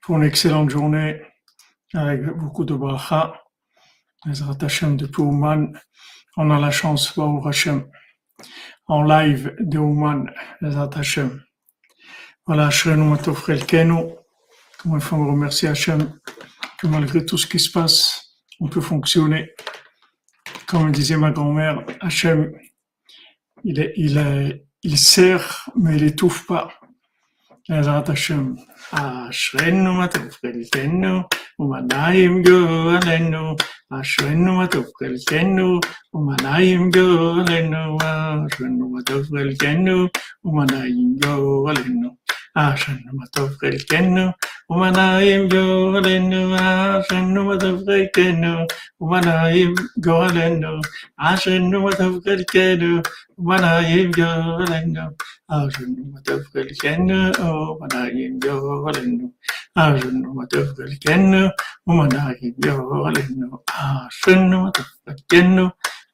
Pour une excellente journée avec beaucoup de bracha. Bezrat Hashem depuis Ouman, on a la chance, Baruch Hashem, en live de Ouman, Bezrat Hashem. Voilà, Ashrenu Matov Kenu. Comment il faut me remercier Hashem que malgré tout ce qui se passe, on peut fonctionner. Comme disait ma grand-mère, Hashem, il, est, il, est, il sert, mais il étouffe pas. בעזרת השם, אשרינו מה טוב חלקנו, ומנעים גורלנו, אשרינו מה טוב חלקנו, ומנעים גורלנו, אשרינו מה טוב חלקנו, ומנעים גורלנו, אשרנו מה טוב חלקנו, ומה נעים גורלנו, אשרנו מה טוב חלקנו, ומה נעים גורלנו, אשרנו מה טוב חלקנו, ומה נעים גורלנו, אשרנו מה טוב חלקנו, ומה נעים גורלנו, אשרנו מה טוב חלקנו, ומה נעים גורלנו, אשרנו מה טוב חלקנו,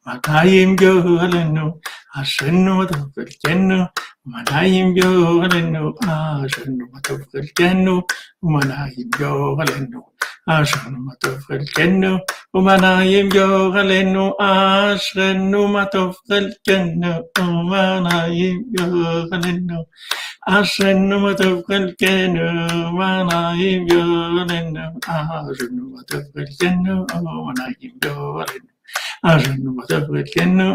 מה נעים גורלנו, אשרנו מה טוב חלקנו, Umanayim yo galenu, ashanu matov galkenu, umanayim yo galenu, ashanu matov galkenu, umanayim yo galenu, ashanu matov galkenu, umanayim yo galenu, ashanu matov galkenu, umanayim yo galenu, ashanu matov galkenu,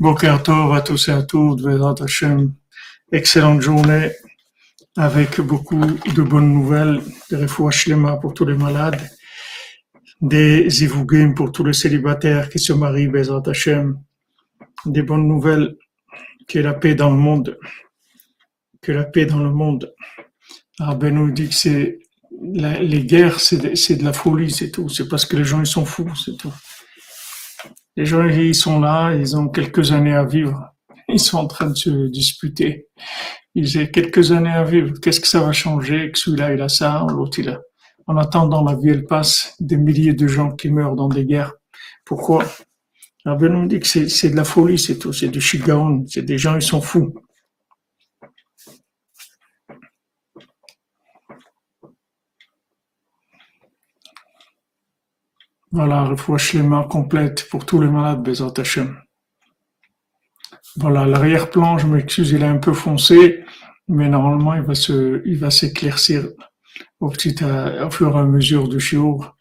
Boker Tov à tous et à toutes, Hashem. Excellente journée avec beaucoup de bonnes nouvelles, des refouaches pour tous les malades, des zivugim pour tous les célibataires qui se marient, Vedrat Hashem. Des bonnes nouvelles, que la paix dans le monde, que la paix dans le monde. Ben nous dit que c'est les guerres, c'est de, de la folie, c'est tout. C'est parce que les gens ils sont fous, c'est tout. Les gens, ils sont là, ils ont quelques années à vivre. Ils sont en train de se disputer. Ils ont quelques années à vivre. Qu'est-ce que ça va changer? Que celui-là, il a ça, l'autre, il a. En attendant, la vie, elle passe. Des milliers de gens qui meurent dans des guerres. Pourquoi? Rabbi nous dit que c'est de la folie, c'est tout. C'est du shigaon. C'est des gens, ils sont fous. Voilà, les mains complète pour tous les malades, Bezat Hashem. Voilà, l'arrière-plan, je m'excuse, il est un peu foncé, mais normalement, il va se, il va s'éclaircir au petit, au fur et à mesure du jour.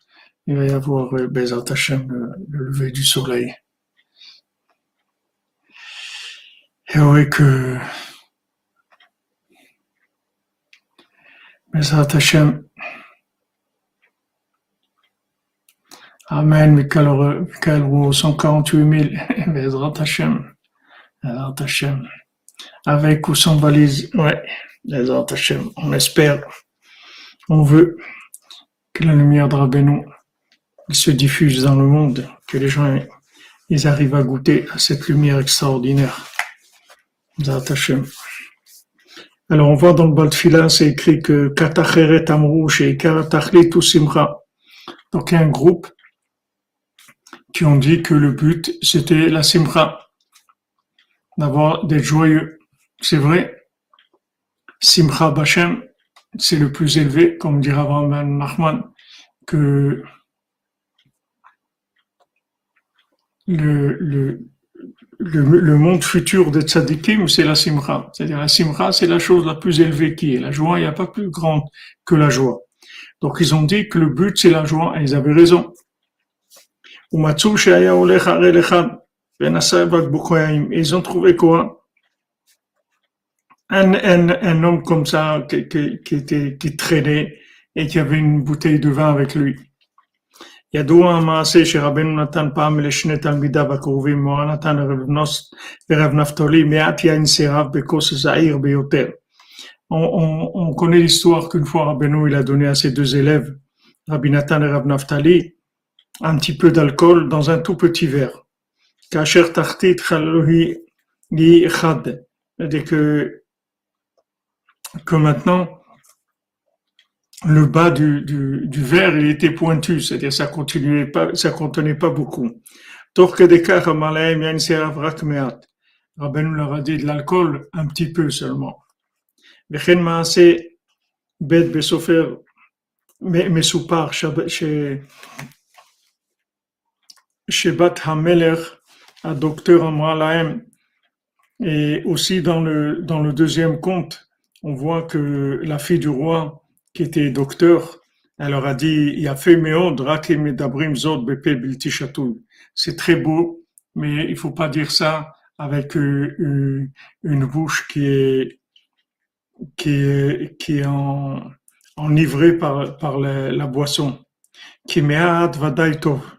Il va y avoir euh, Bezat le, le lever du soleil. Et oui que Bezat Hashem, Amen, Michael Roux, 148 000, Bezrat Hashem, Hashem. Avec ou sans valise, ouais, Bezrat Hashem, on espère, on veut que la lumière de Rabbeinu se diffuse dans le monde, que les gens ils arrivent à goûter à cette lumière extraordinaire. Bezrat Hashem. Alors on voit dans le bas de fila, c'est écrit que Katacheret Amrouche et Karatachli Simcha. Donc il y a un groupe qui ont dit que le but, c'était la simcha, d'avoir des joyeux. C'est vrai, simcha bachem, c'est le plus élevé, comme dira Ben Nachman, que le, le, monde futur des tzadikim, c'est la simcha. C'est-à-dire la simcha, c'est la chose la plus élevée qui est. La joie, il n'y a pas plus grande que la joie. Donc ils ont dit que le but, c'est la joie, et ils avaient raison. Ils ont trouvé quoi un, un, un homme comme ça qui, qui, qui, était, qui traînait et qui avait une bouteille de vin avec lui. ידוע המעשה שרבנו נתן פעם לשני תלמידיו הקרובים, מורן נתן ורב נפתולי, מעט יין סירב בכוס זעיר ביותר. On, on, on connaît l'histoire qu'une fois Rabbeinu il a donné à ses deux élèves, Rabbi Nathan et Rav Naftali, un petit peu d'alcool dans un tout petit verre. Kacher tartit li chad. C'est-à-dire que, que maintenant, le bas du, du, du verre, il était pointu, c'est-à-dire ça continuait pas, ça contenait pas beaucoup. Rabbeinu leur a dit de l'alcool un petit peu seulement. וכן מעשה ב' בסופר מסופר Shebat Hameler à Docteur Amralaem. Et aussi dans le, dans le deuxième conte, on voit que la fille du roi, qui était docteur, elle leur a dit, c'est très beau, mais il faut pas dire ça avec euh, une, une bouche qui est, qui est, qui est en, enivrée par, par la, la boisson. Kimeat vadaitov.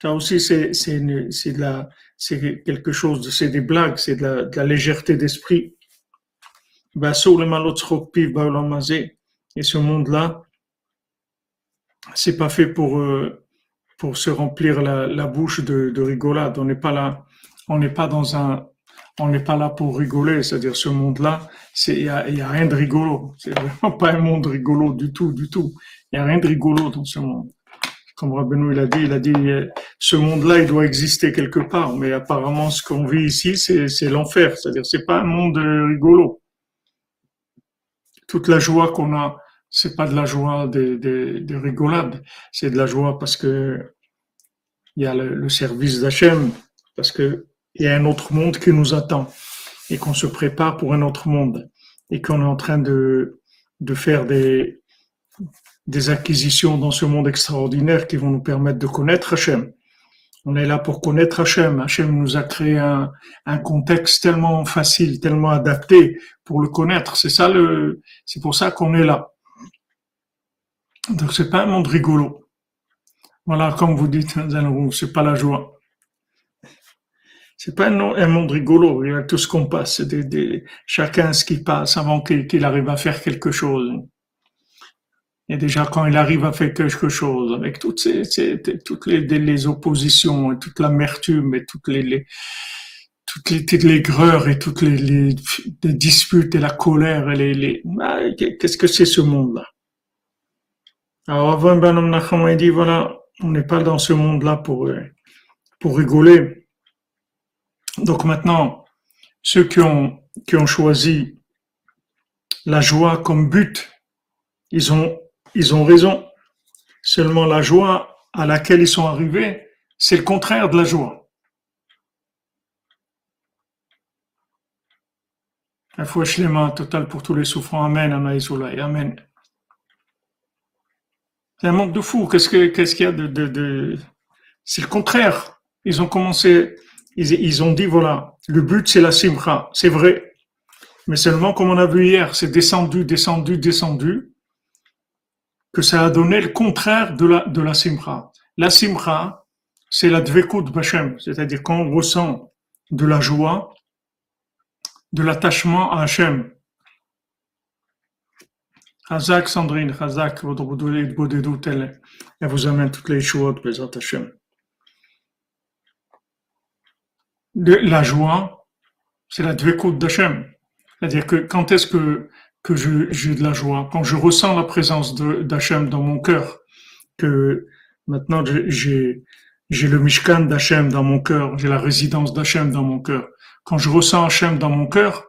Ça aussi, c'est c'est de la c'est quelque chose, c'est des blagues, c'est de, la, de la légèreté d'esprit. Bah, et ce monde-là, c'est pas fait pour, euh, pour se remplir la, la bouche de, de, rigolade. On n'est pas là, on n'est pas dans un, on n'est pas là pour rigoler. C'est-à-dire, ce monde-là, c'est, il y a, y a rien de rigolo. C'est vraiment pas un monde rigolo du tout, du tout. Il y a rien de rigolo dans ce monde. Comme Rabbeinu il a dit, il a dit, ce monde-là, il doit exister quelque part, mais apparemment, ce qu'on vit ici, c'est l'enfer. C'est-à-dire, c'est pas un monde rigolo. Toute la joie qu'on a, c'est pas de la joie de, de, de rigolade, c'est de la joie parce que il y a le, service d'Hachem, parce que il y a un autre monde qui nous attend et qu'on se prépare pour un autre monde et qu'on est en train de faire des, des acquisitions dans ce monde extraordinaire qui vont nous permettre de connaître Hachem. On est là pour connaître Hachem. Hachem nous a créé un, contexte tellement facile, tellement adapté pour le connaître. C'est ça le, c'est pour ça qu'on est là. Donc c'est pas un monde rigolo. Voilà, comme vous dites, c'est pas la joie. C'est pas un, monde rigolo. Il y a tout ce qu'on passe, chacun ce qui passe avant qu'il arrive à faire quelque chose. Et déjà quand il arrive à faire quelque chose, avec toutes les, oppositions et toute l'amertume et toutes les, les toutes les, toutes et toutes les, disputes et la colère ah, qu'est-ce que c'est ce monde-là? Alors avant Ben Nacham a dit voilà, on n'est pas dans ce monde-là pour, pour rigoler. Donc maintenant, ceux qui ont, qui ont choisi la joie comme but, ils ont, ils ont raison. Seulement la joie à laquelle ils sont arrivés, c'est le contraire de la joie. La foi total pour tous les souffrants. Amen, Amen. C'est un monde de fou. Qu'est-ce que qu'est-ce qu'il y a de... C'est le contraire. Ils ont commencé, ils, ils ont dit voilà, le but c'est la simcha, c'est vrai. Mais seulement comme on a vu hier, c'est descendu, descendu, descendu, que ça a donné le contraire de la de la simcha. La simcha, c'est la dvekut b'Hashem, c'est-à-dire qu'on ressent de la joie, de l'attachement à Hachem. Hazak Sandrine, Hazak, votre doute, elle, elle vous amène toutes les choses, Bézat Hashem. La joie, c'est la dvekut d'Hachem. C'est-à-dire que quand est-ce que, que j'ai de la joie? Quand je ressens la présence d'Hachem dans mon cœur, que maintenant j'ai, le Mishkan d'Hachem dans mon cœur, j'ai la résidence d'Hachem dans mon cœur. Quand je ressens Hachem dans mon cœur,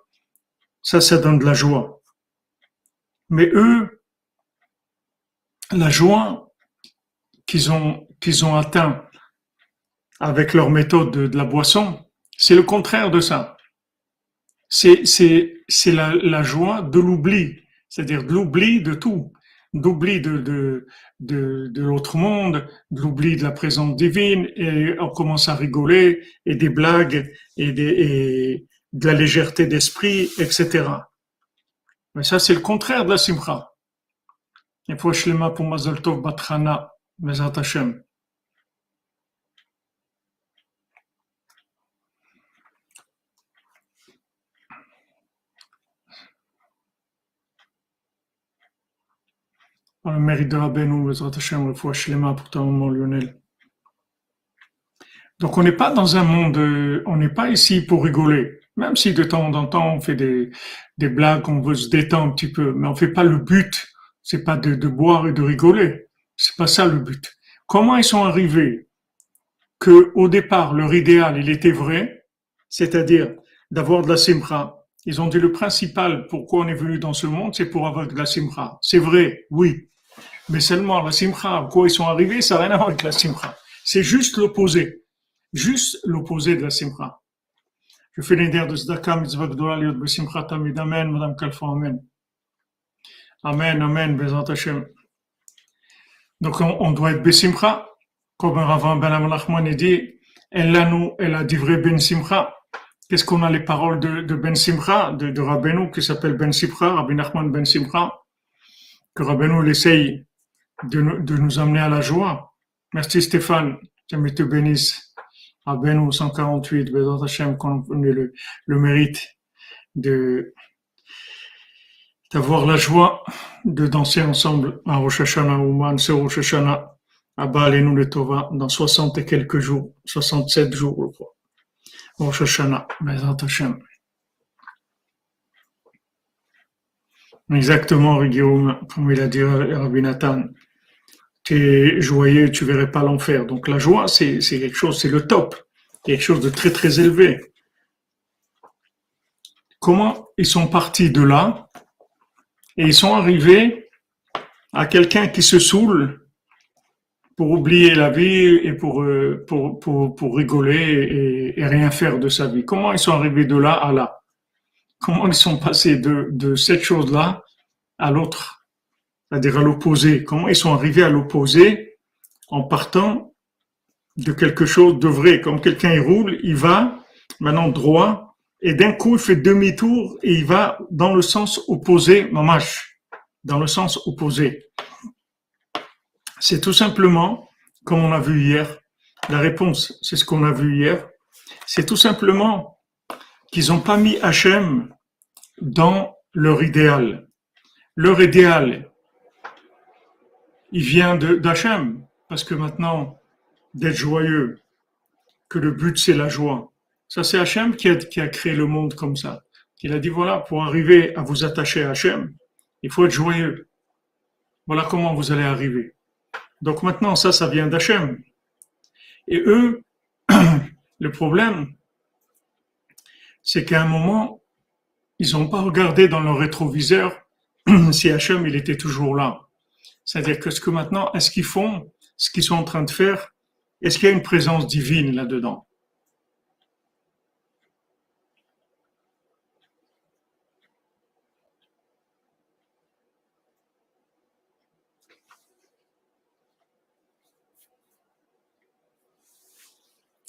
ça, ça donne de la joie. Mais eux, la joie qu'ils ont, qu'ils ont atteint avec leur méthode de, la boisson, c'est le contraire de ça. C'est, c'est, c'est la, la joie de l'oubli, c'est-à-dire de l'oubli de tout, d'oubli de, de, de, de l'autre monde, de l'oubli de la présence divine, et on commence à rigoler, et des blagues, et, des, et de la légèreté d'esprit, etc. Mais ça, c'est le contraire de la simcha. Par le mérite de Rabbeinu, Bezrat Hashem, le foi Shlema pour ton moment, Lionel. Donc on n'est pas dans un monde, euh, on n'est pas ici pour rigoler. Même si de temps en temps on fait des, des blagues, on veut se détendre un petit peu, mais on fait pas le but. C'est pas de, de boire et de rigoler. C'est pas ça le but. Comment ils sont arrivés que au départ leur idéal il était vrai, c'est-à-dire d'avoir de la simra. Ils ont dit le principal pourquoi on est venu dans ce monde, c'est pour avoir de la simra. C'est vrai, oui. Mais seulement la simra, pourquoi ils sont arrivés, ça n'a rien à voir avec la simra. C'est juste l'opposé. Juste l'opposé de la simra. Je fais l'idée de Zdaka, mitzvah gdola, liot besimcha tamid. Amen, Madame Kalfa, Amen. Amen, Amen, Hashem. Donc on, doit être besimcha, comme Ravan Ben Amalachman dit, elle a nous, elle a dit vrai Ben Simcha. Qu'est-ce qu'on a les paroles de, de Ben Simcha, de, de Rabbeinu, qui s'appelle Ben Simcha, Rabbi Nachman Ben Simcha, que Rabbeinu essaye de, nous- amener à la joie. Merci Stéphane, que te bénisse. Rabbeinu 148, Bezat Hashem, qu'on ait le, le mérite de d'avoir la joie de danser ensemble à Rosh Hashanah, Ouman, ce Rosh Hashanah, à Baal et nous le Tova, dans 60 et quelques jours, 67 jours, je crois. Rosh Hashanah, Bezat Hashem. Exactement, Guillaume, comme il a dit Rabbi Nathan. Tu es joyeux, tu verrais pas l'enfer. Donc la joie, c'est quelque chose, c'est le top. Quelque chose de très très élevé. Comment ils sont partis de là? Et ils sont arrivés à quelqu'un qui se saoule pour oublier la vie et pour, euh, rigoler et, rien faire de sa vie. Comment ils sont arrivés de là à là? Comment ils sont passés de, de cette chose-là à l'autre, c'est-à-dire à l'opposé. Comment ils sont arrivés à l'opposé en partant de quelque chose de vrai? Comme quelqu'un il roule, il va maintenant droit et d'un coup il fait demi-tour et il va dans le sens opposé, mamash, dans le sens opposé. C'est tout simplement, comme on a vu hier, la réponse, c'est ce qu'on a vu hier, c'est tout simplement qu'ils n'ont pas mis Hachem dans leur idéal. Leur idéal, il vient d'Hachem, parce que maintenant, d'être joyeux, que le but c'est la joie. Ça c'est Hachem qui a, qui a créé le monde comme ça. Il a dit voilà, pour arriver à vous attacher à Hachem, il faut être joyeux. Voilà comment vous allez arriver. Donc maintenant, ça, ça vient d'Hachem. Et eux, le problème, c'est qu'à un moment, ils n'ont pas regardé dans leur rétroviseur si Hachem, il était toujours là. C'est-à-dire que ce que maintenant, est-ce qu'ils font, ce qu'ils sont en train de faire, est-ce qu'il y a une présence divine là-dedans?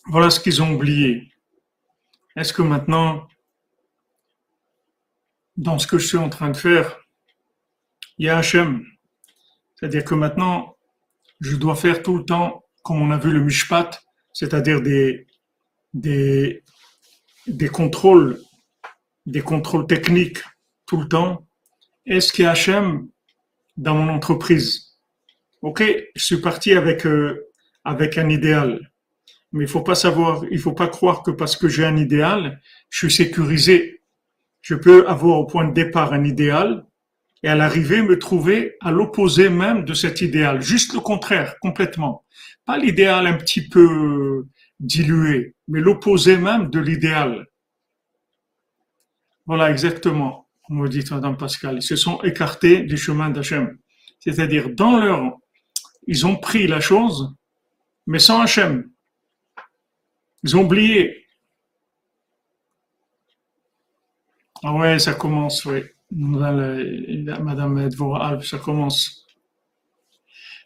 Voilà ce qu'ils ont oublié. Est-ce que maintenant, dans ce que je suis en train de faire, il y a Hachem? C'est-à-dire que maintenant, je dois faire tout le temps, comme on a vu le Mishpat, c'est-à-dire des, des, contrôles, des contrôles techniques tout le temps. Est-ce qu'il y a Hachem dans mon entreprise? Ok, je suis parti avec, euh, avec un idéal. Mais il faut pas savoir, il faut pas croire que parce que j'ai un idéal, je suis sécurisé. Je peux avoir au point de départ un idéal et à l'arrivée me trouver à l'opposé même de cet idéal. Juste le contraire, complètement. Pas l'idéal un petit peu dilué, mais l'opposé même de l'idéal. Voilà, exactement, comme dites, Madame Pascal. Ils se sont écartés du chemin d'Hachem. C'est-à-dire, dans leur, ils ont pris la chose, mais sans Hachem. Ils ont oublié. Ah ouais, ça commence, oui. Madame Edvora Alp, ça commence.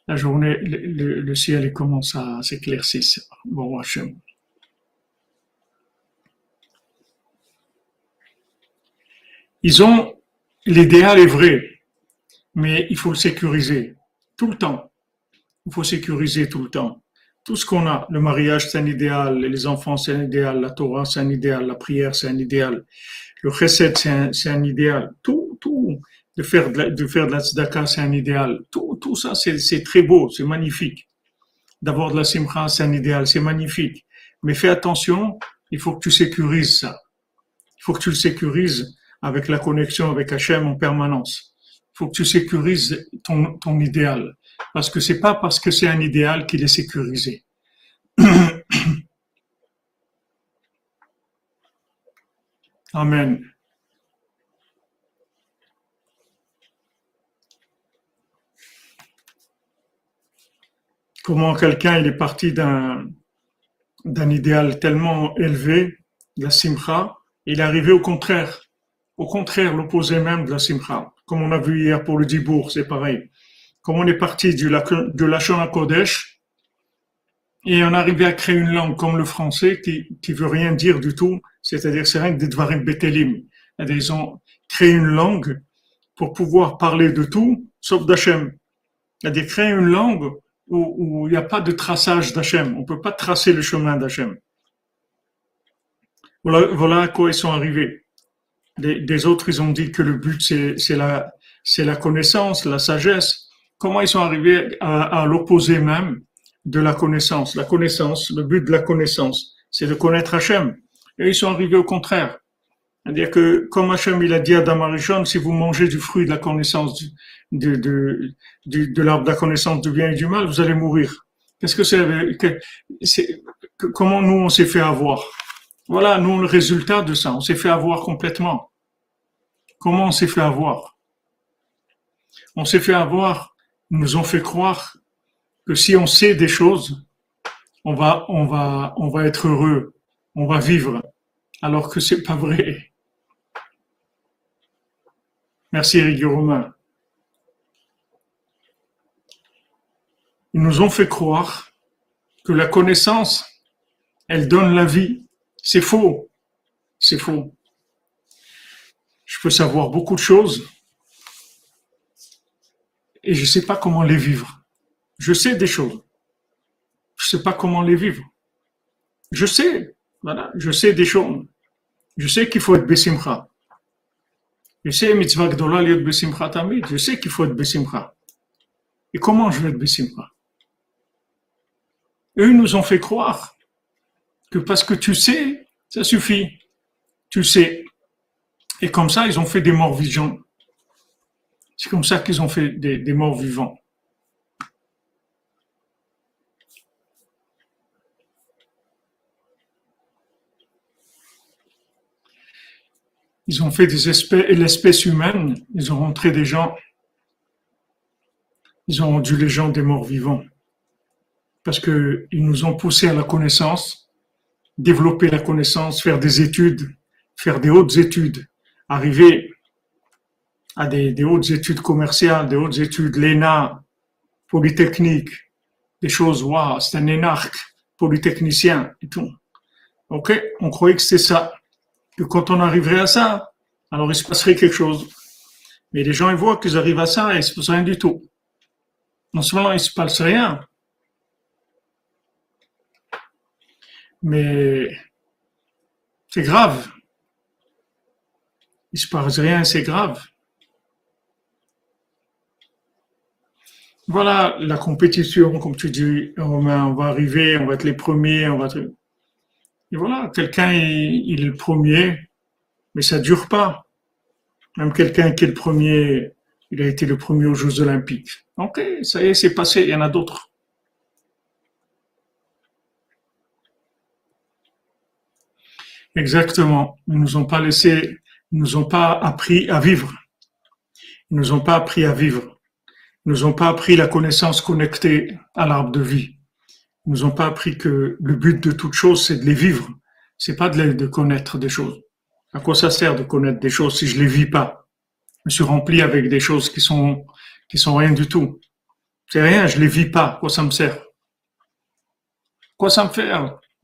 La journée, le, ciel commence à s'éclaircir. Bon, Hachem. Ils ont, l'idéal est vrai, mais il faut sécuriser. Tout le temps. Il faut sécuriser tout le temps. Tout ce qu'on a, le mariage c'est un idéal, les enfants c'est un idéal, la Torah c'est un idéal, la prière c'est un idéal, le chesed c'est un, c'est un idéal. Tout, tout, de faire de la, de faire de la tzedaka, c'est un idéal. Tout, tout ça, c'est très beau, c'est magnifique. D'avoir de la simcha, c'est un idéal, c'est magnifique. Mais fais attention, il faut que tu sécurises ça. Il faut que tu le sécurises avec la connexion avec Hachem en permanence. Il faut que tu sécurises ton, ton idéal. Parce que c'est pas parce que c'est un idéal qu'il est sécurisé. Amen. Comment quelqu'un est parti d'un d'un idéal tellement élevé, la simcha, il est arrivé au contraire, au contraire, l'opposé même de la simcha. Comme on a vu hier pour le Dibourg, c'est pareil. Comme on est parti du, de la Kodesh, et on est arrivé à créer une langue comme le français qui, qui veut rien dire du tout, c'est-à-dire c'est rien que des Dvarim Betelim. Ils ont créé une langue pour pouvoir parler de tout, sauf d'Hachem. C'est-à-dire créer une langue où, il n'y a pas de traçage d'Hachem. On ne peut pas tracer le chemin d'Hachem. Voilà, voilà à quoi ils sont arrivés. Des, autres, ils ont dit que le but, c'est la, la connaissance, la sagesse. Comment ils sont arrivés à, à l'opposé même de la connaissance? La connaissance, le but de la connaissance, c'est de connaître Hachem. Et ils sont arrivés au contraire. C'est-à-dire que, comme Hachem il a dit à Damarichon, si vous mangez du fruit de la connaissance de, de, de, l'arbre de la connaissance du bien et du mal, vous allez mourir. Qu'est-ce que c'est, comment nous on s'est fait avoir? Voilà, nous, le résultat de ça, on s'est fait avoir complètement. Comment on s'est fait avoir? On s'est fait avoir, nous ont fait croire que si on sait des choses, on va, on va, on va être heureux, on va vivre, alors que c'est pas vrai. Merci Eric Romain. Ils nous ont fait croire que la connaissance, elle donne la vie. C'est faux. C'est faux. Je peux savoir beaucoup de choses et je ne sais pas comment les vivre. Je sais des choses. Je ne sais pas comment les vivre. Je sais, voilà, je sais des choses. Je sais qu'il faut être Bessimcha. Je sais, mitzvah gdola liot besimcha tamid. Je sais qu'il faut être besimcha. Et comment je vais être besimcha? Eux nous ont fait croire que parce que tu sais, ça suffit. Tu sais. Et comme ça, ils ont fait des morts vivants. C'est comme ça qu'ils ont fait des morts vivants. Ils ont fait des espèces, l'espèce humaine, ils ont rentré des gens, ils ont rendu les gens des morts vivants. Parce que ils nous ont poussé à la connaissance, développer la connaissance, faire des études, faire des hautes études, arriver à des, hautes études commerciales, des hautes études, l'ENA, Polytechnique, des choses, waouh, c'est un énarque, polytechnicien et tout. Ok, on croyait que c'était ça que quand on arriverait à ça, alors il se passerait quelque chose. Mais les gens, ils voient qu'ils arrivent à ça et il se passe rien du tout. Non seulement il se passe rien, mais c'est grave. Il se passe rien, c'est grave. Voilà la compétition, comme tu dis, on va arriver, on va être les premiers, on va être... Et voilà, quelqu'un il, est le premier, mais ça dure pas. Même quelqu'un qui est le premier, il a été le premier aux Jeux Olympiques. Ok, ça y est, c'est passé, il y en a d'autres. Exactement. Ils nous ont pas laissé, ils nous ont pas appris à vivre. Ils nous ont pas appris à vivre. Ils nous ont pas appris la connaissance connectée à l'arbre de vie nous ont pas appris que le but de toute chose, c'est de les vivre. C'est pas de, les, connaître des choses. À quoi ça sert de connaître des choses si je les vis pas? Je suis rempli avec des choses qui sont, qui sont rien du tout. C'est rien, je les vis pas. quoi ça me sert? Quoi ça me fait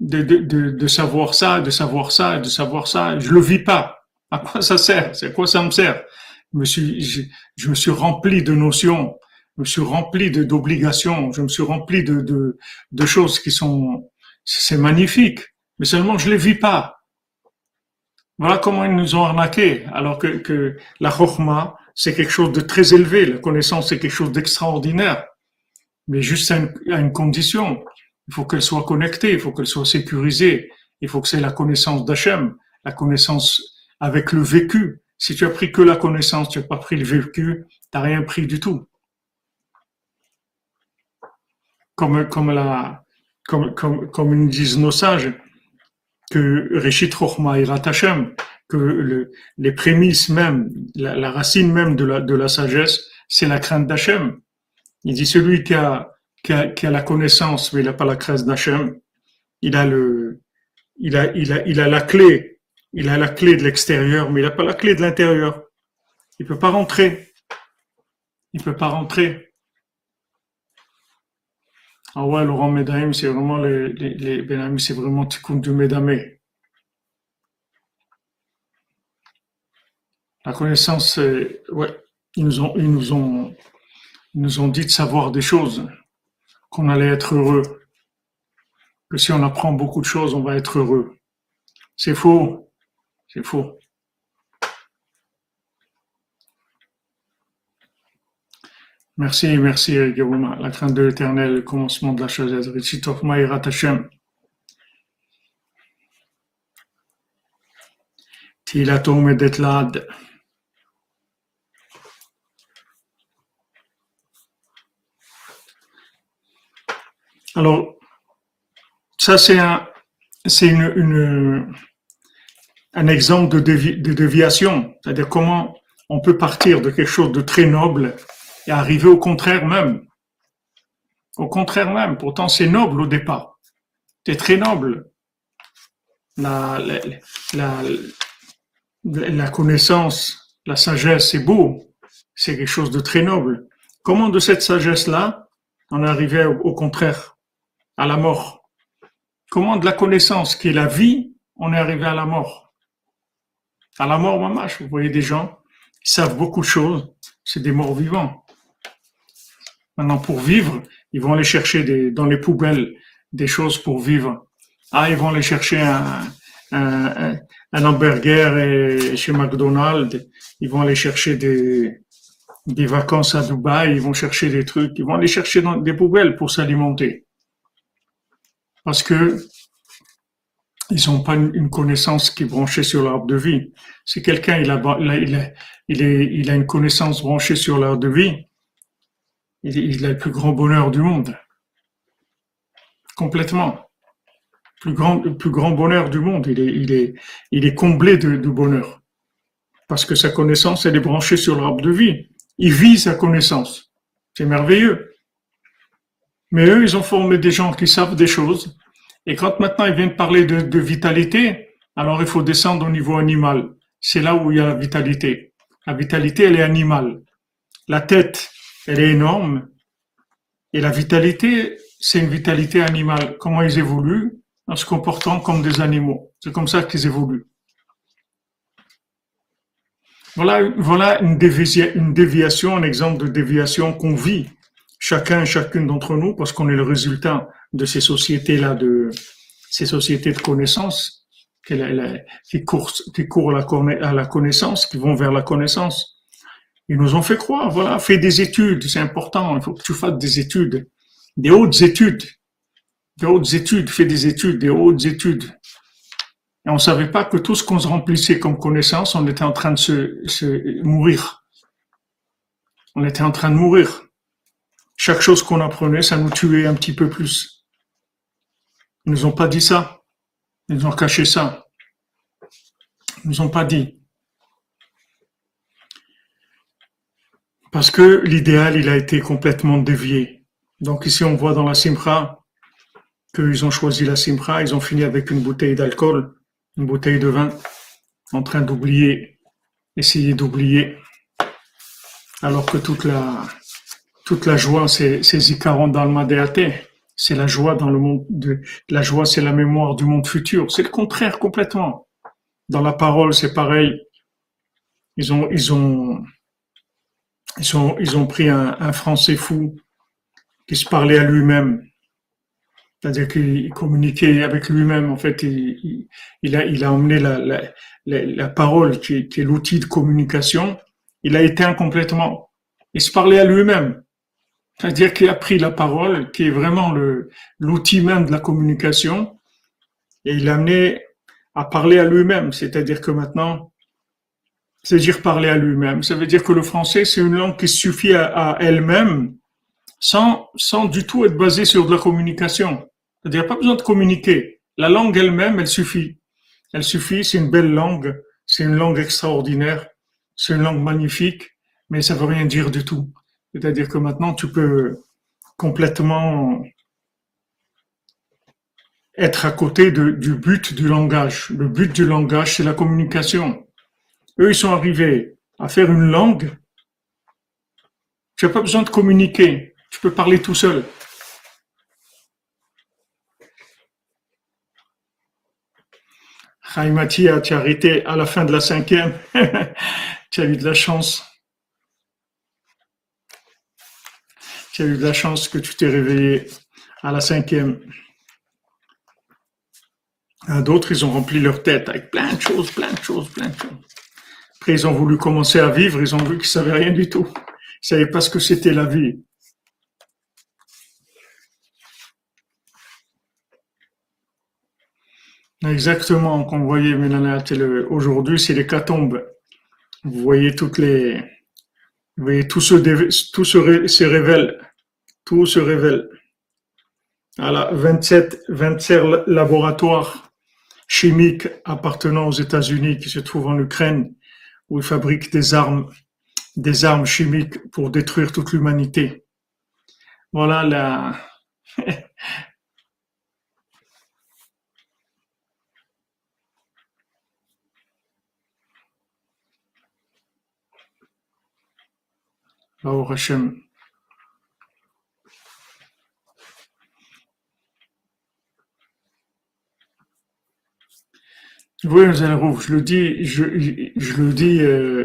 de, de, de, de, savoir ça, de savoir ça, de savoir ça? Je le vis pas. À quoi ça sert? C'est quoi ça me sert? Je me suis, je, je me suis rempli de notions je me suis rempli d'obligations, je me suis rempli de, de, de choses qui sont, c'est magnifique, mais seulement je les vis pas. Voilà comment ils nous ont arnaqué, alors que, que la chokma, c'est quelque chose de très élevé. La connaissance, c'est quelque chose d'extraordinaire. Mais juste à une, condition. Il faut qu'elle soit connectée, il faut qu'elle soit sécurisée. Il faut que c'est la connaissance d'Hachem, la connaissance avec le vécu. Si tu as pris que la connaissance, tu n'as pas pris le vécu, tu n'as rien pris du tout. Comme, comme, la, comme, comme, comme nous disent nos sages, que Rishit Rochma et Hashem, que le, les prémices même, la, racine même de la, de la sagesse, c'est la crainte d'Hachem. Il dit celui qui a, qui a, qui a la connaissance, mais il n'a pas la crainte d'Hachem, il a le, il a, il a, il a la clé, il a la clé de l'extérieur, mais il n'a pas la clé de l'intérieur. Il peut pas rentrer. Il peut pas rentrer. Ah ouais, Laurent Medaim, c'est vraiment les, les, les c'est vraiment Tikkun du Médamé. La connaissance, ouais, ils nous ont, ils nous ont, ils nous ont dit de savoir des choses, qu'on allait être heureux, que si on apprend beaucoup de choses, on va être heureux. C'est faux, c'est faux. Merci, merci Guillaume. La crainte de l'éternel, le commencement de la chose. Alors, ça c'est un, c'est une, un exemple de déviation, c'est-à-dire comment on peut partir de quelque chose de très noble et arriver au contraire même. Au contraire même, pourtant c'est noble au départ. C'est très noble. La, la, la, connaissance, la sagesse, c'est beau. C'est quelque chose de très noble. Comment de cette sagesse-là, on arrivé au, au contraire à la mort? Comment de la connaissance qui est la vie, on est arrivé à la mort? À la mort, mamache, vous voyez des gens qui savent beaucoup de choses, c'est des morts vivants. Maintenant, pour vivre, ils vont aller chercher dans les poubelles des choses pour vivre. Ah, ils vont aller chercher un, un, hamburger chez McDonald's, ils vont aller chercher des, des vacances à Dubaï, ils vont chercher des trucs, ils vont aller chercher dans des poubelles pour s'alimenter. Parce que ils n'ont pas une connaissance qui est branchée sur l'arbre de vie. Si quelqu'un il a, il, a, a une connaissance branchée sur l'arbre de vie, il, a le plus grand bonheur du monde. Complètement. Le plus grand bonheur du monde. Il est, comblé de, de bonheur. Parce que sa connaissance, elle est branchée sur l'arbre de vie. Il vit sa connaissance. C'est merveilleux. Mais eux, ils ont formé des gens qui savent des choses. Et quand maintenant ils viennent parler de, vitalité, alors il faut descendre au niveau animal. C'est là où il y a la vitalité. La vitalité, elle est animale. La tête, elle est énorme. Et la vitalité, c'est une vitalité animale. Comment ils évoluent En se comportant comme des animaux. C'est comme ça qu'ils évoluent. Voilà, voilà une, déviation, un exemple de déviation qu'on vit chacun et chacune d'entre nous, parce qu'on est le résultat de ces sociétés-là, de ces sociétés de connaissance, qui courent, qui courent à la connaissance, qui vont vers la connaissance. Ils nous ont fait croire, voilà, fais des études, c'est important, il faut que tu fasses des études, des hautes études, des hautes études, fais des études, des hautes études. Et on savait pas que tout ce qu'on se remplissait comme connaissance, on était en train de se, mourir. On était en train de mourir chaque chose qu'on apprenait, ça nous tuait un petit peu plus. Ils nous ont pas dit ça. Ils nous ont caché ça. Ils nous ont pas dit. Parce que l'idéal, il a été complètement dévié. Donc ici, on voit dans la Simcha qu'ils ont choisi la Simcha, ils ont fini avec une bouteille d'alcool, une bouteille de vin, en train d'oublier, essayer d'oublier, alors que toute la, toute la joie, c'est Zikaron dans le C'est la joie dans le monde de, la joie, c'est la mémoire du monde futur. C'est le contraire complètement. Dans la parole, c'est pareil. Ils ont, ils ont, ils ont, ils ont pris un, Français fou qui se parlait à lui-même. C'est-à-dire qu'il communiquait avec lui-même. En fait, il, a, il a emmené la, la, la, parole qui, qui est l'outil de communication il a éteint complètement. Il se parlait à lui-même. C'est-à-dire qu'il a pris la parole, qui est vraiment l'outil même de la communication, et il l'a amené à parler à lui-même. C'est-à-dire que maintenant, c'est-à-dire parler à lui-même. Ça veut dire que le français, c'est une langue qui suffit à, elle-même, sans, sans du tout être basée sur de la communication. C'est-à-dire pas besoin de communiquer. La langue elle-même, elle suffit. Elle suffit, c'est une belle langue, c'est une langue extraordinaire, c'est une langue magnifique, mais ça veut rien dire du tout. C'est-à-dire que maintenant, tu peux complètement être à côté du but du langage. Le but du langage, c'est la communication. Eux, ils sont arrivés à faire une langue. Tu n'as pas besoin de communiquer. Tu peux parler tout seul. Mathia, tu as arrêté à la fin de la cinquième. tu as eu de la chance. Tu as eu de la chance que tu t'es réveillé à la cinquième. D'autres, ils ont rempli leur tête avec plein de choses, plein de choses, plein de choses. Après, ils ont voulu commencer à vivre, ils ont vu qu'ils ne savaient rien du tout. Ils ne savaient pas ce que c'était la vie. Exactement, comme vous voyez, aujourd'hui, c'est l'hécatombe. Vous voyez toutes les, vous voyez, tout se, tout se révèle. Tout se révèle. Voilà, 27, 27 laboratoires chimiques appartenant aux États-Unis qui se trouvent en Ukraine, où ils fabriquent des armes, des armes chimiques pour détruire toute l'humanité. Voilà la, Oui, je le dis, je, je le dis euh,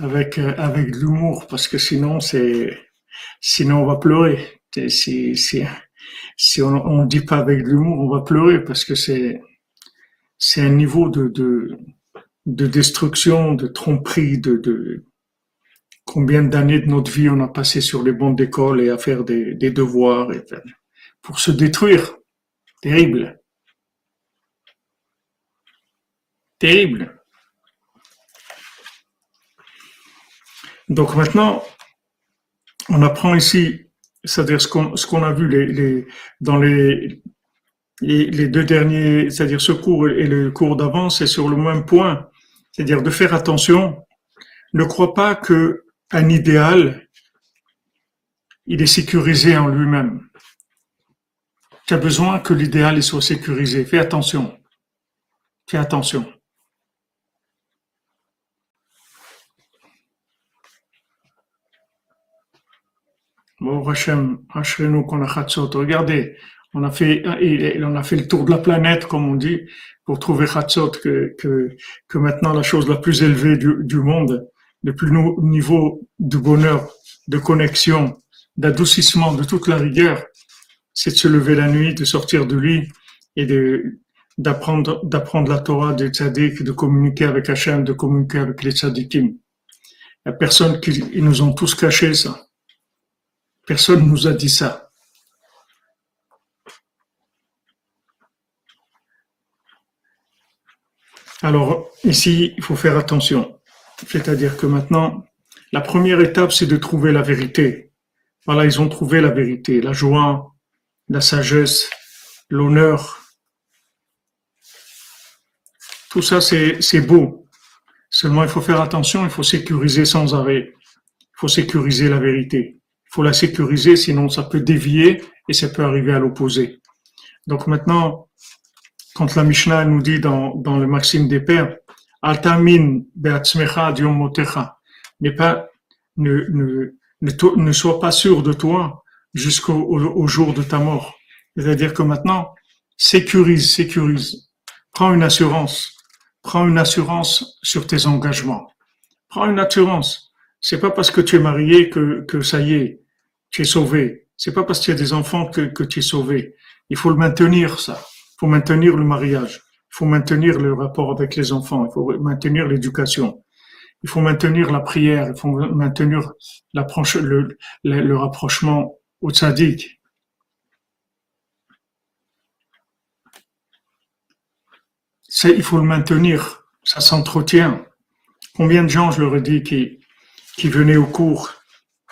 avec euh, avec de l'humour parce que sinon c'est sinon on va pleurer. Si si si on ne dit pas avec de l'humour, on va pleurer parce que c'est c'est un niveau de, de de destruction, de tromperie, de, de combien d'années de notre vie on a passé sur les bancs d'école et à faire des, devoirs et, pour se détruire. Terrible. Terrible. Donc maintenant, on apprend ici, c'est-à-dire ce qu'on a vu les, dans les, deux derniers, c'est-à-dire ce cours et le cours d'avant, c'est sur le même point, c'est-à-dire de faire attention. Ne crois pas que un idéal, il est sécurisé en lui-même. Tu as besoin que l'idéal soit sécurisé. Fais attention. Fais attention. Bon, Hachem, a Regardez, on a fait, on a fait le tour de la planète, comme on dit, pour trouver Chatzot, que, que, que maintenant la chose la plus élevée du, du monde, le plus haut niveau de bonheur, de connexion, d'adoucissement de toute la rigueur, c'est de se lever la nuit, de sortir de lit et de d'apprendre d'apprendre la Torah des tzaddik, de communiquer avec Hachem, de communiquer avec les tzaddikim. Il n'y a personne qui ils nous ont tous caché ça. Personne nous a dit ça. Alors ici, il faut faire attention. C'est-à-dire que maintenant, la première étape, c'est de trouver la vérité. Voilà, ils ont trouvé la vérité, la joie, la sagesse, l'honneur. Tout ça, c'est beau. Seulement, il faut faire attention, il faut sécuriser sans arrêt. Il faut sécuriser la vérité. Il faut la sécuriser, sinon ça peut dévier et ça peut arriver à l'opposé. Donc maintenant, quand la Mishnah nous dit dans, dans le Maxime des Pères, Altamin motecha. Mais pas, ne, ne, ne, sois pas sûr de toi jusqu'au au, jour de ta mort. C'est-à-dire que maintenant, sécurise, sécurise. Prends une assurance. Prends une assurance sur tes engagements. Prends une assurance. C'est pas parce que tu es marié que, que ça y est, tu es sauvé. C'est pas parce qu'il y a des enfants que, que tu es sauvé. Il faut le maintenir, ça. Il faut maintenir le mariage. Il faut maintenir le rapport avec les enfants, il faut maintenir l'éducation. il faut maintenir la prière, il faut maintenir le, le, le rapprochement au tzaddik. il faut le maintenir, ça s'entretient. Combien de gens, je leur ai dit, qui, qui venaient au cours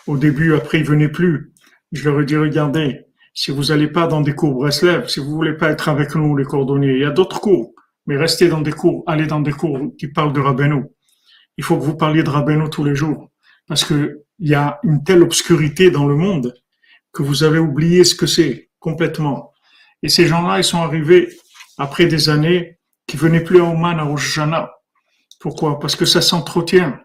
au début, après ils venaient plus. Je leur ai dit, regardez, si vous n'allez pas dans des cours Breslev, si vous voulez pas être avec nous, les cordonniers, il y a d'autres cours, mais restez dans des cours, allez dans des cours qui parlent de Rabbeinu. Il faut que vous parliez de Rabbeinu tous les jours, parce que il y a une telle obscurité dans le monde que vous avez oublié ce que c'est complètement. Et ces gens-là, ils sont arrivés après des années qui venaient plus à Oman, à Rosh Pourquoi? Parce que ça s'entretient.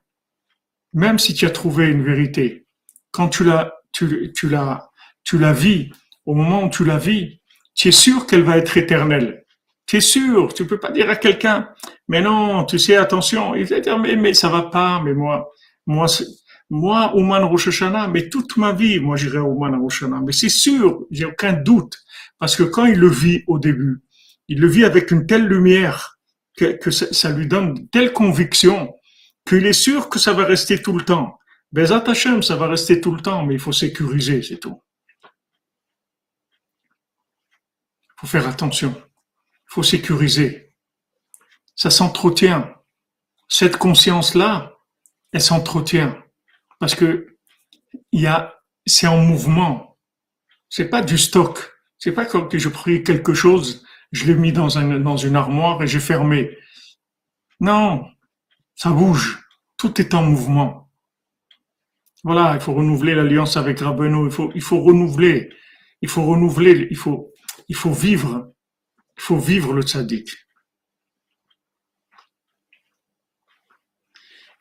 Même si tu as trouvé une vérité, quand tu la, tu, tu la, tu la vis, au moment où tu la vis, tu es sûr qu'elle va être éternelle. Tu es sûr, tu peux pas dire à quelqu'un, mais non, tu sais, attention, il va dire, mais, mais ça va pas, mais moi, moi, moi, Ouman Rosh Hashanah, mais toute ma vie, moi, j'irai à Ouman Rosh Hashanah. Mais c'est sûr, j'ai aucun doute. Parce que quand il le vit au début, il le vit avec une telle lumière que, que ça, lui donne telle conviction qu'il est sûr que ça va rester tout le temps. Bezat Hashem, ça va rester tout le temps, mais il faut sécuriser, c'est tout. Il faut faire attention. Il faut sécuriser. Ça s'entretient. Cette conscience-là, elle s'entretient. Parce que c'est en mouvement. C'est pas du stock. C'est pas comme je pris quelque chose, je l'ai mis dans une armoire et j'ai fermé. Non, ça bouge. Tout est en mouvement. Voilà, il faut renouveler l'alliance avec Rabbeinu. Il faut, il faut renouveler. Il faut renouveler. Il faut, il faut vivre. Il faut vivre le tzaddik.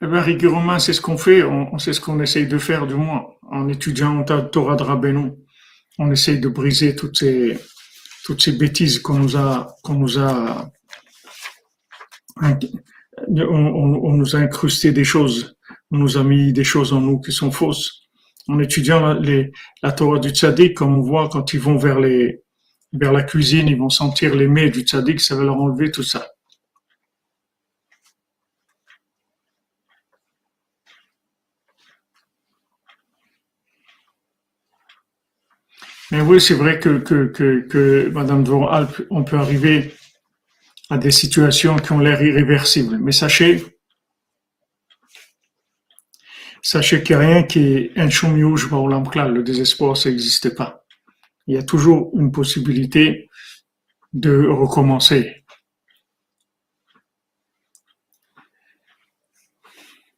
Eh bien, régulièrement, c'est ce qu'on fait, on, c'est ce qu'on essaye de faire du moins, en étudiant la Torah de Rabbeinu. On essaye de briser toutes ces, toutes ces bêtises qu'on nous a, qu'on nous a, on, nous a incrusté des choses, on nous a mis des choses en nous qui sont fausses. En étudiant la, Torah du tzaddik, comme on voit quand ils vont vers la cuisine, ils vont sentir les mets du tzaddik, ça va leur enlever tout ça. Mais oui, c'est vrai que, Madame Alp, on peut arriver à des situations qui ont l'air irréversibles. Mais sachez, sachez qu'il n'y a rien qui est un choumiouche le désespoir, ça n'existe pas. Il y a toujours une possibilité de recommencer.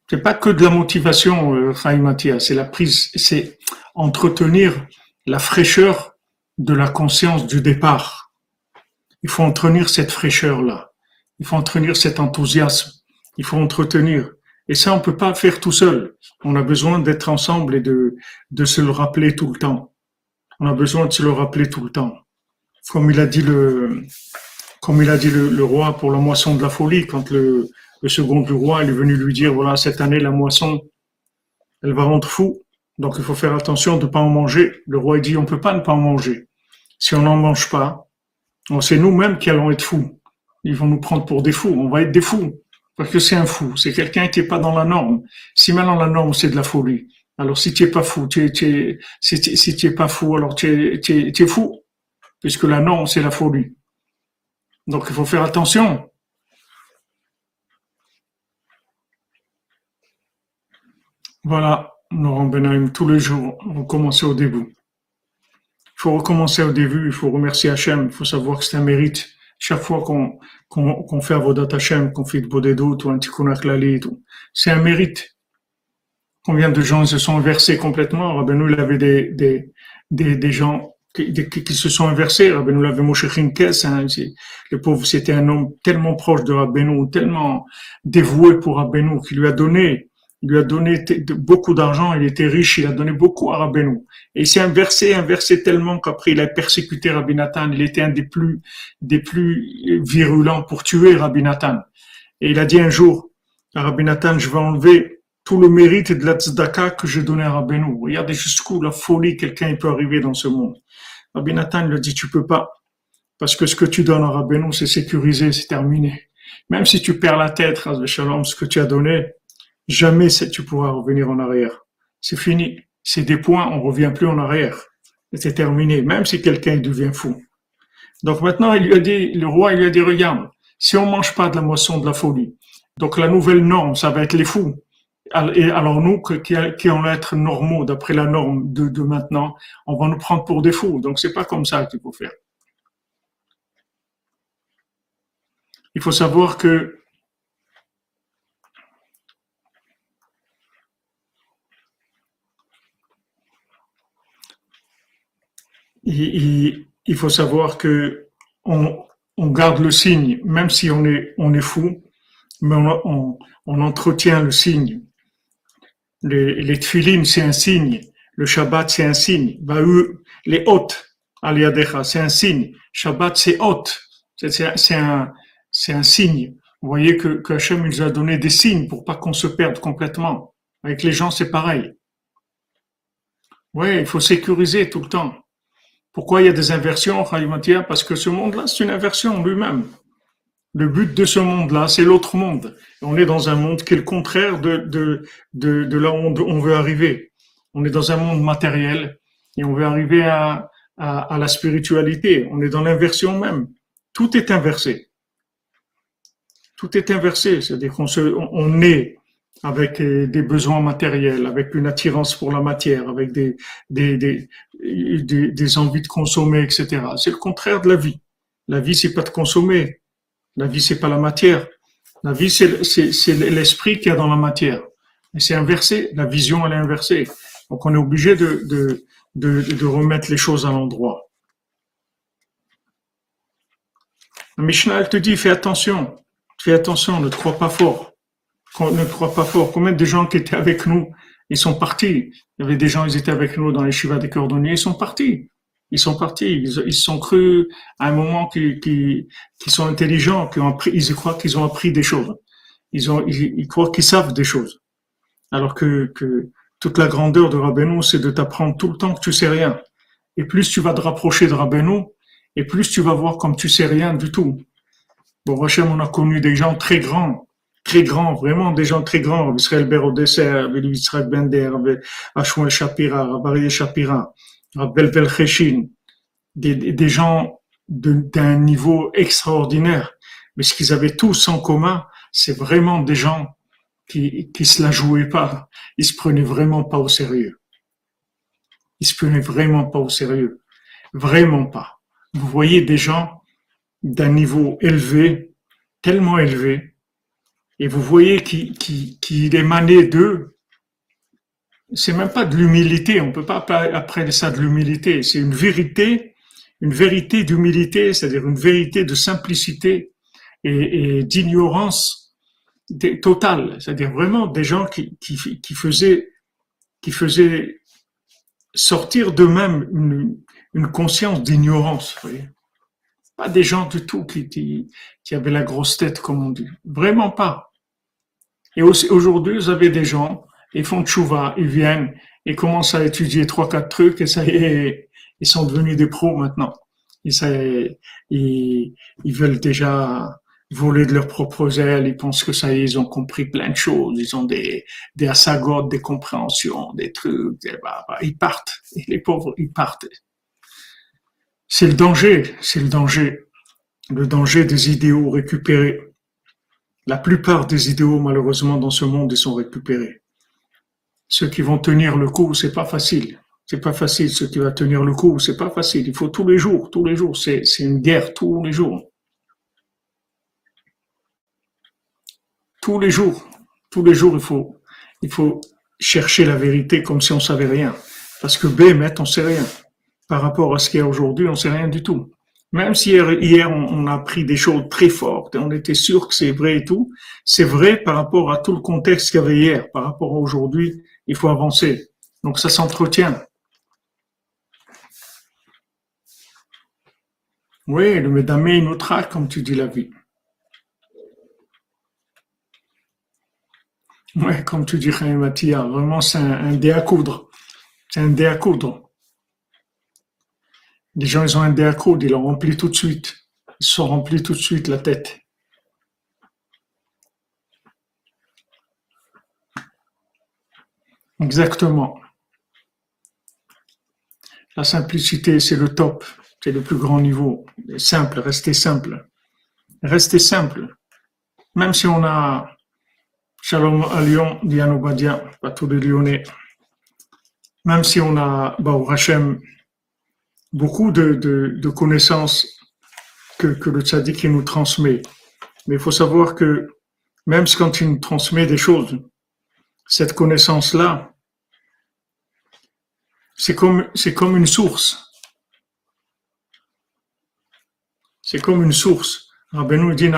C'est pas que de la motivation, euh, c'est la prise, c'est entretenir la fraîcheur de la conscience du départ. Il faut entretenir cette fraîcheur-là. Il faut entretenir cet enthousiasme. Il faut entretenir. Et ça, on peut pas faire tout seul. On a besoin d'être ensemble et de, de se le rappeler tout le temps. On a besoin de se le rappeler tout le temps. Comme il a dit le, roi pour la moisson de la folie, quand le, le second du roi est venu lui dire, voilà, cette année, la moisson, elle va rendre fou. Donc il faut faire attention de ne pas en manger. Le roi dit on peut pas ne pas en manger. Si on n'en mange pas, c'est nous-mêmes qui allons être fous. Ils vont nous prendre pour des fous. On va être des fous parce que c'est un fou. C'est quelqu'un qui n'est pas dans la norme. Si maintenant la norme c'est de la folie, alors si tu es pas fou, si tu pas fou, alors tu es, fou puisque la norme c'est la folie. Donc il faut faire attention. Voilà. Laurent Benheim, tous les jours, recommencer au début. Faut recommencer au début, il faut remercier Hachem, il faut savoir que c'est un mérite. Chaque fois qu'on qu'on fait Avodat Hachem, qu'on fait Bodedut ou un Tikkun c'est un mérite. Combien de gens se sont inversés complètement? Rabbeinu, il avait des, des, des, gens qui, qui, se sont inversés. Rabbeinu l'avait Moshe Chinkes, hein, le pauvre, c'était un homme tellement proche de Rabbeinu, tellement dévoué pour Rabbeinu, qui lui a donné lui a donné beaucoup d'argent, il était riche, il a donné beaucoup à Rabbeinu. Et il s'est inversé, inversé tellement qu'après il a persécuté Rabbi Nathan. Il était un des plus, des plus virulents pour tuer Rabbi Nathan. Et il a dit un jour à Rabbi Nathan, je vais enlever tout le mérite de la tzedaka que j'ai donné à Rabbeinu. Regardez jusqu'où la folie quelqu'un peut arriver dans ce monde. Rabbi Nathan lui a dit, tu peux pas. Parce que ce que tu donnes à Rabbeinu, c'est sécurisé, c'est terminé. Même si tu perds la tête, Shalom, ce que tu as donné, Jamais tu pourras revenir en arrière. C'est fini. C'est des points, on revient plus en arrière. C'est terminé, même si quelqu'un devient fou. Donc maintenant, il lui a dit, le roi, il lui a dit, regarde, si on mange pas de la moisson de la folie, donc la nouvelle norme, ça va être les fous. Et alors nous, qui, qui allons être normaux d'après la norme de, de, maintenant, on va nous prendre pour des fous. Donc c'est pas comme ça qu'il faut faire. Il faut savoir que il, il faut savoir que on, on, garde le signe, même si on est, on est fou, mais on, on, on entretient le signe. Les, les c'est un signe. Le Shabbat, c'est un signe. Bah, eux, les hôtes, aliadecha, c'est un signe. Shabbat, c'est hôte. C'est un, un signe. Vous voyez que, que Hachem nous a donné des signes pour pas qu'on se perde complètement. Avec les gens, c'est pareil. Ouais, il faut sécuriser tout le temps. Pourquoi il y a des inversions, Parce que ce monde-là, c'est une inversion lui-même. Le but de ce monde-là, c'est l'autre monde. On est dans un monde qui est le contraire de, de, de, de là où on veut arriver. On est dans un monde matériel et on veut arriver à, à, à la spiritualité. On est dans l'inversion même. Tout est inversé. Tout est inversé. C'est-à-dire qu'on on est avec des besoins matériels, avec une attirance pour la matière, avec des, des, des, des, envies de consommer, etc. C'est le contraire de la vie. La vie, c'est pas de consommer. La vie, c'est pas la matière. La vie, c'est l'esprit qui a dans la matière. Et c'est inversé. La vision, elle est inversée. Donc, on est obligé de, de, de, de remettre les choses à l'endroit. La Mishnah, elle te dit, fais attention. Fais attention, ne te crois pas fort ne croit pas fort. Combien de gens qui étaient avec nous, ils sont partis. Il y avait des gens, ils étaient avec nous dans les chivas des cordonniers, ils sont partis. Ils sont partis. Ils, ils sont crus à un moment qu'ils qui, qui sont intelligents, qu'ils ont appris, ils croient qu'ils ont appris des choses. Ils ont, ils, croient qu'ils savent des choses. Alors que, que toute la grandeur de Rabbeinu, c'est de t'apprendre tout le temps que tu sais rien. Et plus tu vas te rapprocher de Rabbeinu, et plus tu vas voir comme tu sais rien du tout. Bon, Hachem, on a connu des gens très grands, très grands, vraiment des gens très grands, Israël Berodesser, Israël Bender, Ashmuel Shapira, Barry Shapira, Belbel Cheshin, des, des gens d'un niveau extraordinaire. Mais ce qu'ils avaient tous en commun, c'est vraiment des gens qui, qui se la jouaient pas. Ils se prenaient vraiment pas au sérieux. Ils se prenaient vraiment pas au sérieux. Vraiment pas. Vous voyez des gens d'un niveau élevé, tellement élevé, et vous voyez qu'il qui émanait d'eux. C'est même pas de l'humilité, on peut pas appeler ça de l'humilité, c'est une vérité, une vérité d'humilité, c'est-à-dire une vérité de simplicité et, d'ignorance totale, c'est-à-dire vraiment des gens qui, qui, faisaient qui faisaient sortir d'eux-mêmes une, une conscience d'ignorance. Pas des gens du tout qui, qui avaient la grosse tête, comme on dit. Vraiment pas. Et aujourd'hui, vous avez des gens, ils font tchouva, ils viennent, ils commencent à étudier trois, quatre trucs, et ça y est, ils sont devenus des pros maintenant. Et ils, ils veulent déjà voler de leurs propres ailes, ils pensent que ça y est, ils ont compris plein de choses, ils ont des, des assagotes, des compréhensions, des trucs, bah, bah, ils partent. Et les pauvres, ils partent. C'est le danger, c'est le danger, le danger des idéaux récupérés. La plupart des idéaux, malheureusement, dans ce monde, ils sont récupérés. Ceux qui vont tenir le coup, c'est pas facile. C'est pas facile. Ceux qui vont tenir le coup, c'est pas facile. Il faut tous les jours, tous les jours. C'est, une guerre tous les jours. Tous les jours, tous les jours, il faut, il faut chercher la vérité comme si on savait rien. Parce que B, on sait rien par rapport à ce qu'il y a aujourd'hui, on sait rien du tout. Même si hier, on, a pris des choses très fortes et on était sûr que c'est vrai et tout, c'est vrai par rapport à tout le contexte qu'il y avait hier. Par rapport à aujourd'hui, il faut avancer. Donc ça s'entretient. Oui, le médamé notre comme tu dis la vie. Oui, comme tu dis, Mathia, vraiment c'est un, un dé à coudre. C'est un dé à coudre. Les gens, ils ont un coudre, ils l'ont rempli tout de suite. Ils se sont remplis tout de suite la tête. Exactement. La simplicité, c'est le top, c'est le plus grand niveau. Simple, restez simple. Restez simple. Même si on a Shalom à Lyon, Diane Badia, pas tous les Lyonnais. Même si on a, Baou Hachem, beaucoup de, connaissances que, le tzaddik nous transmet. Mais il faut savoir que même quand il nous transmet des choses, cette connaissance-là, c'est comme, c'est comme une source. C'est comme une source. Rabbeinu dit,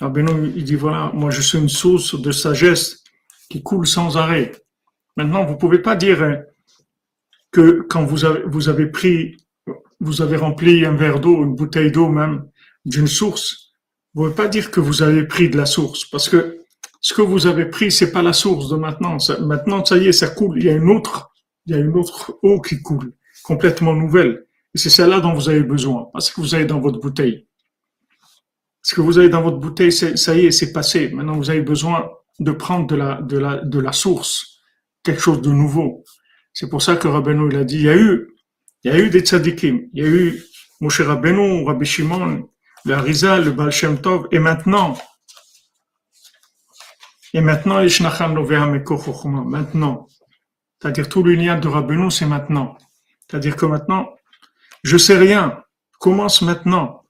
Rabbeinu, il dit, voilà, moi je suis une source de sagesse qui coule sans arrêt. Maintenant, vous pouvez pas dire hein, que quand vous avez, vous avez pris, vous avez rempli un verre d'eau, une bouteille d'eau même, d'une source, vous ne pouvez pas dire que vous avez pris de la source, parce que ce que vous avez pris, c'est pas la source de maintenant. maintenant, ça y est, ça coule. Il y a une autre, il y a une autre eau qui coule, complètement nouvelle. Et c'est celle-là dont vous avez besoin, parce que vous avez dans votre bouteille. Ce que vous avez dans votre bouteille, ça y est, c'est passé. Maintenant, vous avez besoin de prendre de la, de la, de la source, quelque chose de nouveau. C'est pour ça que Rabbeinu, il a dit, il y a eu, y a eu des tzadikim, il y a eu Moshe Rabbeinu, Rabbi Shimon, le Harizal, le Baal Shem Tov, et maintenant, et maintenant, maintenant. C'est-à-dire tout l'unité de Rabbeinu, c'est maintenant. C'est-à-dire que maintenant, je sais rien. Commence maintenant.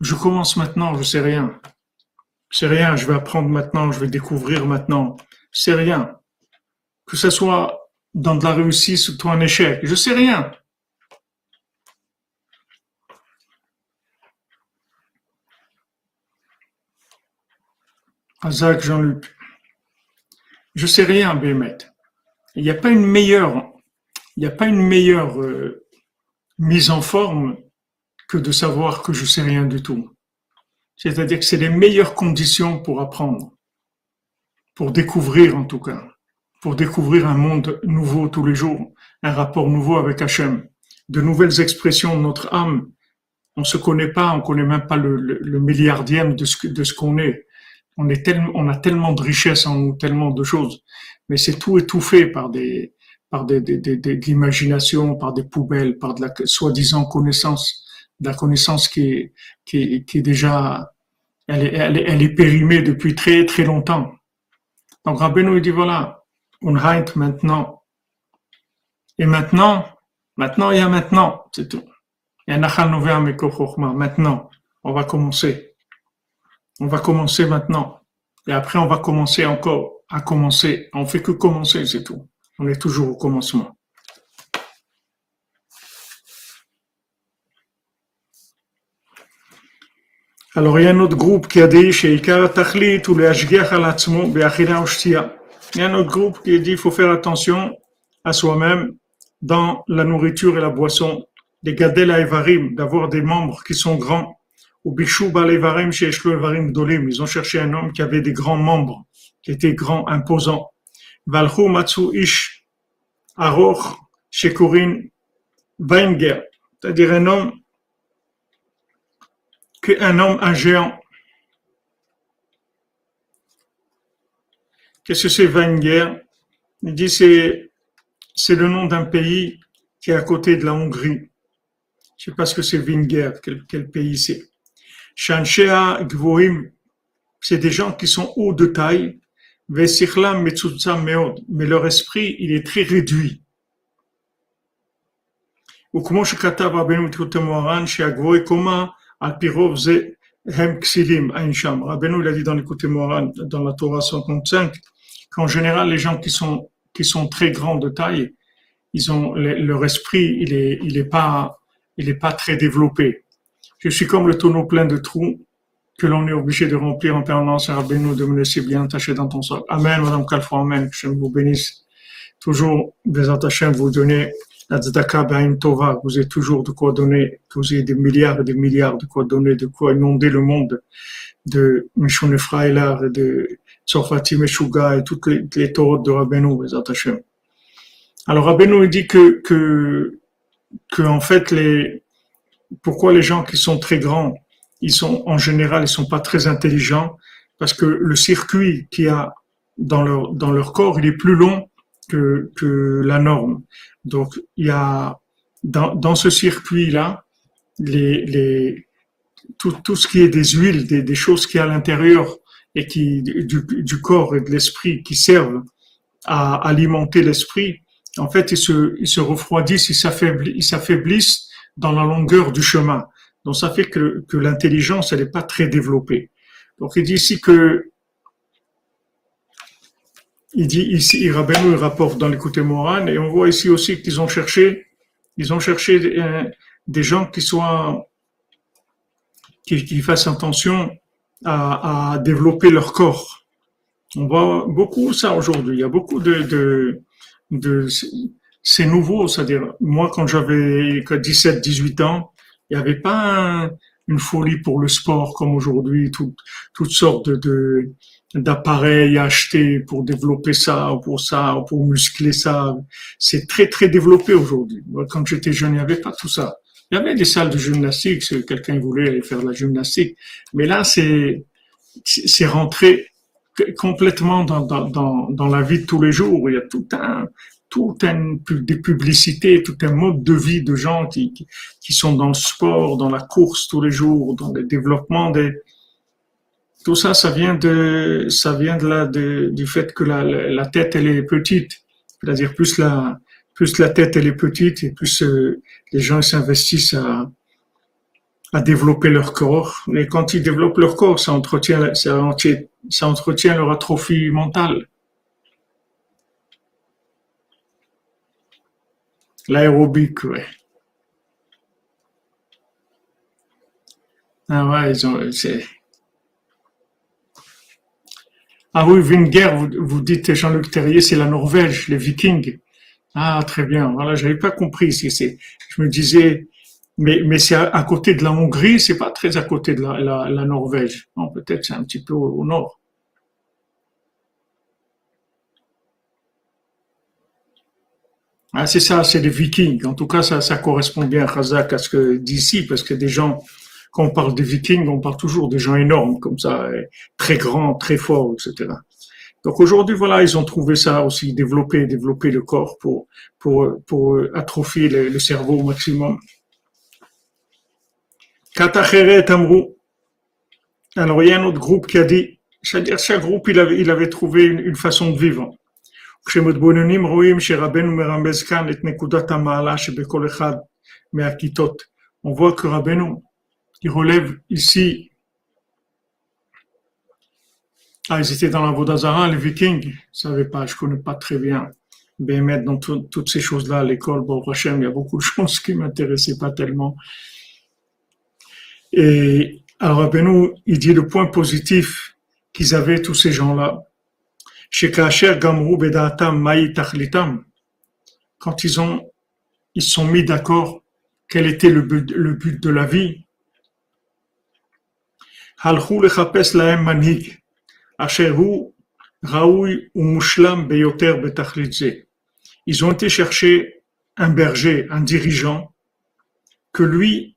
Je commence maintenant, je sais rien. Je sais rien, je vais apprendre maintenant, je vais découvrir maintenant. Je sais rien. Que ce soit dans de la réussite ou un échec, je sais rien. Azak Jean-Luc. Je sais rien, Bémet. Il n'y a pas une meilleure, il n'y a pas une meilleure euh, mise en forme que de savoir que je sais rien du tout. C'est-à-dire que c'est les meilleures conditions pour apprendre, pour découvrir en tout cas, pour découvrir un monde nouveau tous les jours, un rapport nouveau avec Hachem, de nouvelles expressions de notre âme. On se connaît pas, on connaît même pas le, milliardième de ce, qu'on est on est tellement, on a tellement de richesses en nous, tellement de choses, mais c'est tout étouffé par des, par des, des, des, de l'imagination, par des poubelles, par de la soi-disant connaissance, de la connaissance qui est, qui est, qui est déjà, elle est, elle, elle est périmée depuis très très longtemps. Donc Rabbeinu dit voilà, on rentre maintenant. Et maintenant, maintenant il y a maintenant, c'est tout. Il y a maintenant, on va commencer. On va commencer maintenant. Et après, on va commencer encore à commencer. On fait que commencer, c'est tout. On est toujours au commencement. Alors, il y a un autre groupe qui a dit chez Tachlit ou les Il y a un autre groupe qui dit qu'il faut faire attention à soi-même dans la nourriture et la boisson, des gadel d'avoir des membres qui sont grands ils ont cherché un homme qui avait des grands membres, qui était grand, imposant. Valhu matsu ish aroch shekurin Weinger, c'est-à-dire un homme, un homme, un géant. Qu'est-ce que c'est Weinger Il dit c'est c'est le nom d'un pays qui est à côté de la Hongrie. Je sais pas ce que c'est Wenger, quel, quel pays c'est. Shanshea Gvoim, c'est des gens qui sont hauts de taille, mais leur esprit, il est très réduit. וכמו שכתב רבנו בתקופת מוהר"ן שהגבוהי קומה על פי רוב זה הם כסילים, אין שם. רבנו il a dit dans l'écoute Moharan, dans la Torah 135, qu'en général les gens qui sont, qui sont très grands de taille, ils ont, leur esprit il est, il est pas, il est pas très développé. Je suis comme le tonneau plein de trous que l'on est obligé de remplir en permanence. Rabbeinu, de me laisser bien attaché dans ton sol. Amen, Madame Kalfou, Amen. Que je vous bénisse. Toujours, des attachés, vous donner la tzedaka tova. Vous avez toujours de quoi donner. Vous avez des milliards et des milliards de quoi donner, de quoi inonder le monde de Mishon Efraïlar et de Tzorfati Meshuga et toutes les, les de Rabbeinu, les attachés. Alors, Rabbeinu, dit que, que, que, en fait, les, pourquoi les gens qui sont très grands, ils sont en général, ils sont pas très intelligents? Parce que le circuit qui a dans leur, dans leur corps, il est plus long que, que la norme. Donc, il y a, dans, dans ce circuit-là, les, les, tout, tout ce qui est des huiles, des, des choses qui à l'intérieur et qui, du, corps et de l'esprit qui servent à alimenter l'esprit, en fait, ils se, refroidissent, ils s'affaiblissent, dans la longueur du chemin. Donc, ça fait que, l'intelligence, elle n'est pas très développée. Donc, il dit ici que il dit ici, il rapporte dans l'écoute Moran, et on voit ici aussi qu'ils ont cherché, ils ont cherché des, euh, des gens qui soient, qui fassent attention à, à, développer leur corps. On voit beaucoup ça aujourd'hui. Il y a beaucoup de, de, de c'est nouveau, c'est-à-dire, moi, quand j'avais 17, 18 ans, il n'y avait pas une folie pour le sport comme aujourd'hui, tout, toutes sortes de d'appareils achetés pour développer ça, ou pour ça, ou pour muscler ça. C'est très, très développé aujourd'hui. Quand j'étais jeune, il n'y avait pas tout ça. Il y avait des salles de gymnastique, si quelqu'un voulait aller faire de la gymnastique. Mais là, c'est, c'est rentré complètement dans, dans, dans, la vie de tous les jours. Il y a tout un, tout un, des publicités, tout un mode de vie de gens qui, qui, sont dans le sport, dans la course tous les jours, dans le développement tout ça, ça vient de, ça vient de là, de, du fait que la, la tête, elle est petite. C'est-à-dire, plus la, plus la tête, elle est petite et plus euh, les gens s'investissent à, développer leur corps. Et quand ils développent leur corps, ça entretient, ça, entretient, ça entretient leur atrophie mentale. L'aérobic, ouais. Ah ouais, ils ont, ah oui, Winger, vous, vous dites Jean-Luc Terrier, c'est la Norvège, les Vikings. Ah, très bien. Voilà, j'avais pas compris. Si c'est, je me disais, mais, c'est à, côté de la Hongrie, c'est pas très à côté de la, Norvège. Non, peut-être c'est un petit peu au, nord. Ah, c'est ça, c'est les Vikings. En tout cas, ça, correspond bien, Razak, à ce que d'ici, parce que des gens, quand on parle des Vikings, on parle toujours des gens énormes, comme ça, très grands, très forts, etc. Donc aujourd'hui, voilà, ils ont trouvé ça aussi, développer, développer le corps pour, pour, pour atrophier le, cerveau au maximum. Alors, il y a un autre groupe qui a dit, c'est-à-dire chaque groupe, il avait, il avait trouvé une, une façon de vivre. On voit que Rabbeinu, il relève ici. Ah, ils étaient dans la Vodazara, les Vikings. Je ne savais pas, je ne connais pas très bien. Ben, Bémet, dans toutes ces choses-là, l'école, bon, Hachem, il y a beaucoup de choses qui ne m'intéressaient pas tellement. Et alors, Benou, il dit le point positif qu'ils avaient, tous ces gens-là. Chez Gamrou, Maï, quand ils ont, ils sont mis d'accord quel était le but, le but de la vie. אשר הוא ראוי ומושלם ביותר בתכלית זה. Ils ont été chercher un berger, un dirigeant, que lui,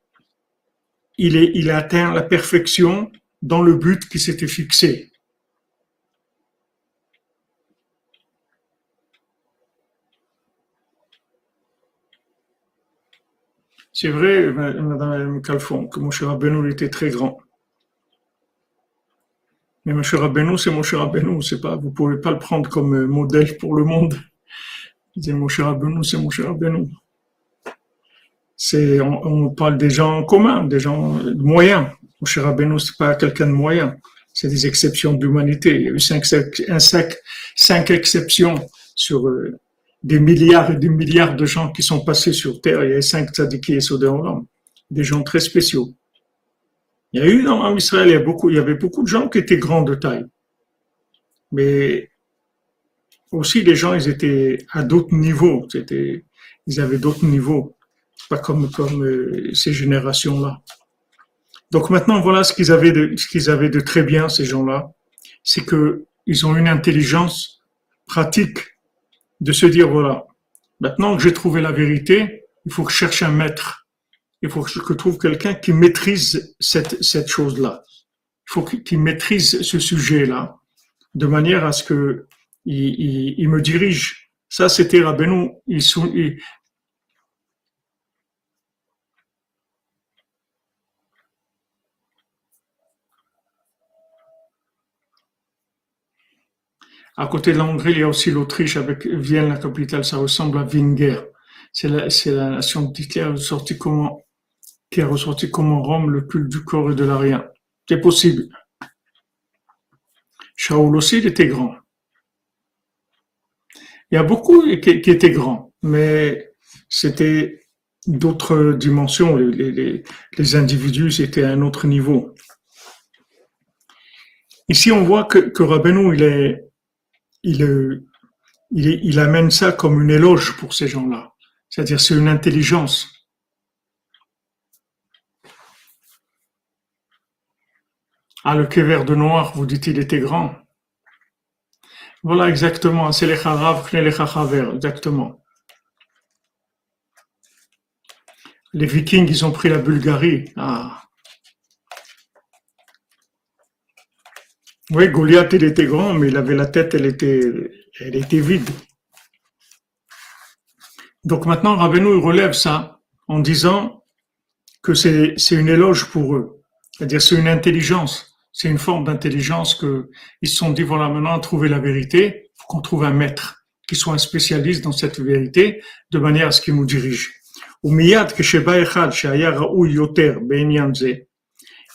il, est, il a atteint la perfection dans le but qui s'était fixé. C'est vrai, Madame Calfon, que mon cher Rabbeinu était très grand. Mais M. Rabbeinu, c'est cher Rabbeinu, c'est pas, vous pouvez pas le prendre comme euh, modèle pour le monde. C'est cher Rabbeinu, c'est cher Rabbeinu. C'est, on, parle des gens communs, des gens moyens. cher Rabbeinu, c'est pas quelqu'un de moyen. C'est des exceptions d'humanité. Il y a eu cinq, exceptions sur euh, des milliards et des milliards de gens qui sont passés sur Terre. Il y a cinq tzadikis et Sodéolam. Des gens très spéciaux. Il y a eu Israël, il avait beaucoup de gens qui étaient grands de taille. Mais aussi, les gens, ils étaient à d'autres niveaux. Ils avaient d'autres niveaux. Pas comme, euh, ces générations-là. Donc maintenant, voilà ce qu'ils avaient de, qu'ils très bien, ces gens-là. C'est que ils ont une intelligence pratique de se dire, voilà, maintenant que j'ai trouvé la vérité, il faut que je cherche un maître il faut que je trouve quelqu'un qui maîtrise cette, cette chose-là. Il faut qu'il maîtrise ce sujet-là. de manière à ce que il, me dirige. Ça, c'était Rabbeinu. Il, il, À côté de la il y a aussi l'Autriche avec Vienne, la capitale. Ça ressemble à Winger. C'est la, la nation d'Hitler comment, qui a ressorti comme Rome le culte du corps et de l'arien. C'est possible. Shaoul aussi, il était grand. Il y a beaucoup qui, étaient grands, mais c'était d'autres dimensions. Les, individus étaient à un autre niveau. Ici, on voit que, que est, il, amène ça comme une éloge pour ces gens-là. C'est-à-dire c'est une intelligence. Ah, le kéver de noir, vous dites, il était grand. Voilà exactement, c'est les charav, les chachaver, exactement. Les vikings, ils ont pris la Bulgarie. Ah. Oui, Goliath, il était grand, mais il avait la tête, elle était, vide. Donc maintenant, Rabbeinu relève ça en disant que c'est une éloge pour eux. C'est-à-dire, c'est une intelligence. C'est une forme d'intelligence que ils se sont dit, voilà, maintenant, à trouver la vérité, faut qu'on trouve un maître qui soit un spécialiste dans cette vérité, de manière à ce qu'il nous dirige.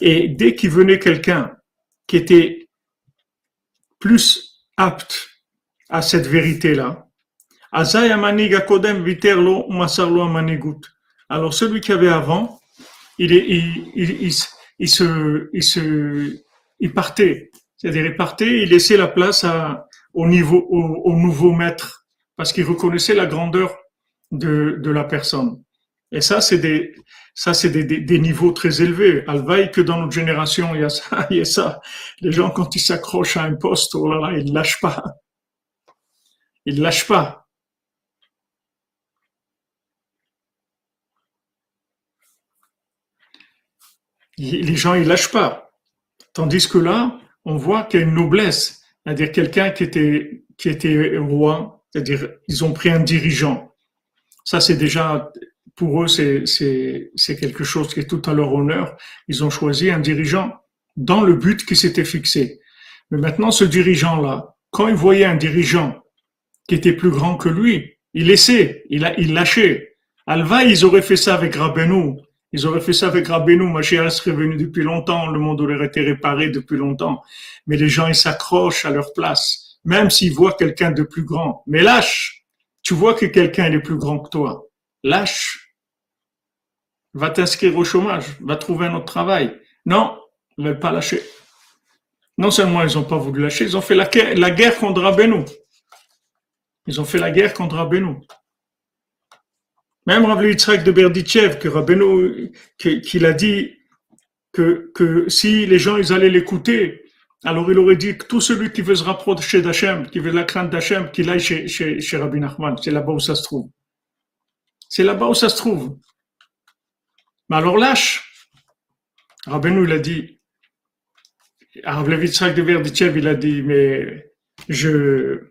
Et dès qu'il venait quelqu'un qui était plus apte à cette vérité-là. Alors celui qui avait avant, il, il, il se, il partait. C'est-à-dire, il partait, il laissait la place au nouveau maître, parce qu'il reconnaissait la grandeur de, la personne. Et ça, c'est des, ça, c'est des, des, niveaux très élevés. Alvaï que dans notre génération, il y a ça, il y a ça. Les gens, quand ils s'accrochent à un poste, oh là là, ils lâchent pas. Ils lâchent pas. Les gens, ils lâchent pas. Tandis que là, on voit qu'il y a une noblesse. C'est-à-dire quelqu'un qui était, qui était roi. C'est-à-dire, ils ont pris un dirigeant. Ça, c'est déjà pour eux, c'est quelque chose qui est tout à leur honneur. Ils ont choisi un dirigeant dans le but qui s'était fixé. Mais maintenant, ce dirigeant-là, quand il voyait un dirigeant qui était plus grand que lui, il laissait, il, lâchait. Alva, ils auraient fait ça avec Rabbeinu. Ils auraient fait ça avec Rabbeinu. Mashiach serait venu depuis longtemps. Le monde aurait été réparé depuis longtemps. Mais les gens, ils s'accrochent à leur place. Même s'ils voient quelqu'un de plus grand. Mais lâche. Tu vois que quelqu'un est plus grand que toi. Lâche va t'inscrire au chômage, va trouver un autre travail. Non, ils ne veulent pas lâcher. Non seulement ils n'ont pas voulu lâcher, ils ont fait la, guerre contre Rabbeinu. Ils ont fait la guerre contre Rabbeinu. Même Rav Yitzhak de Berdichev, que Rabbeinu, qu'il a dit que, que si les gens ils allaient l'écouter, alors il aurait dit que tout celui qui veut se rapprocher d'Hachem, qui veut la crainte d'Hachem, qu'il aille chez, chez, chez Rabbi Nachman. C'est là-bas où ça se trouve. C'est là-bas où ça se trouve. Mais alors lâche. Rabbeinu, il a dit, Rav de Verditchev, il a dit, mais je,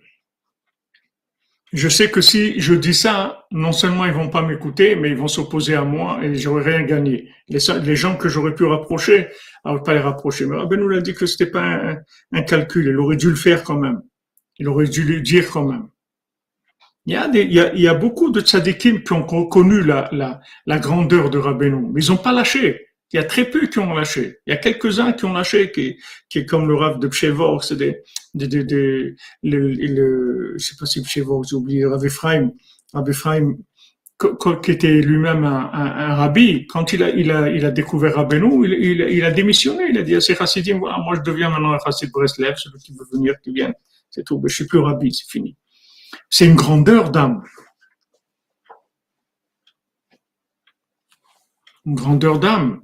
je sais que si je dis ça, non seulement ils vont pas m'écouter, mais ils vont s'opposer à moi et j'aurais rien gagné. Les, gens que j'aurais pu rapprocher, alors pas les rapprocher. Mais Rabbeinu il a dit que c'était pas un, calcul, il aurait dû le faire quand même. Il aurait dû lui dire quand même. Il y a, des, il y a, il y a beaucoup de tzadikim qui ont connu la, la, la grandeur de Rabbeinu, mais ils n'ont pas lâché. Il y a très peu qui ont lâché. Il y a quelques-uns qui ont lâché, qui, qui est comme le Rav de Pshevor, c'est des, des, sais pas si Pshevor, j'ai oublié, Rav Ephraim, Rav Ephraim, qui était lui-même un, un, rabbi, quand il a, découvert Rabbeinu, il, il, a démissionné. Il a dit à ses chassidim, voilà, moi je deviens maintenant un chassid Breslev, celui qui veut venir, qui vient. C'est tout. Mais je suis plus rabbi, c'est fini. C'est une grandeur d'âme. Une grandeur d'âme,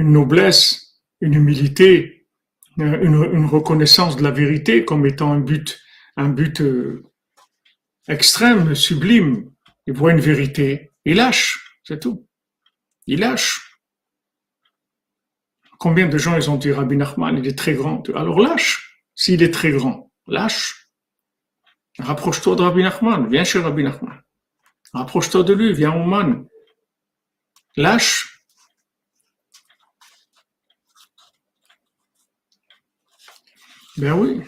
une noblesse, une humilité, une, reconnaissance de la vérité comme étant un but, un but euh, extrême, sublime. Il voit une vérité, il lâche, c'est tout. Il lâche. Combien de gens ils ont dit Rabbi Nachman, il est très grand. Alors lâche. s'il est très grand, lâche. Rapproche-toi de Rabbi Nachman, viens chez Rabbi Nachman. Rapproche-toi de lui, viens au man. Lâche. Ben oui.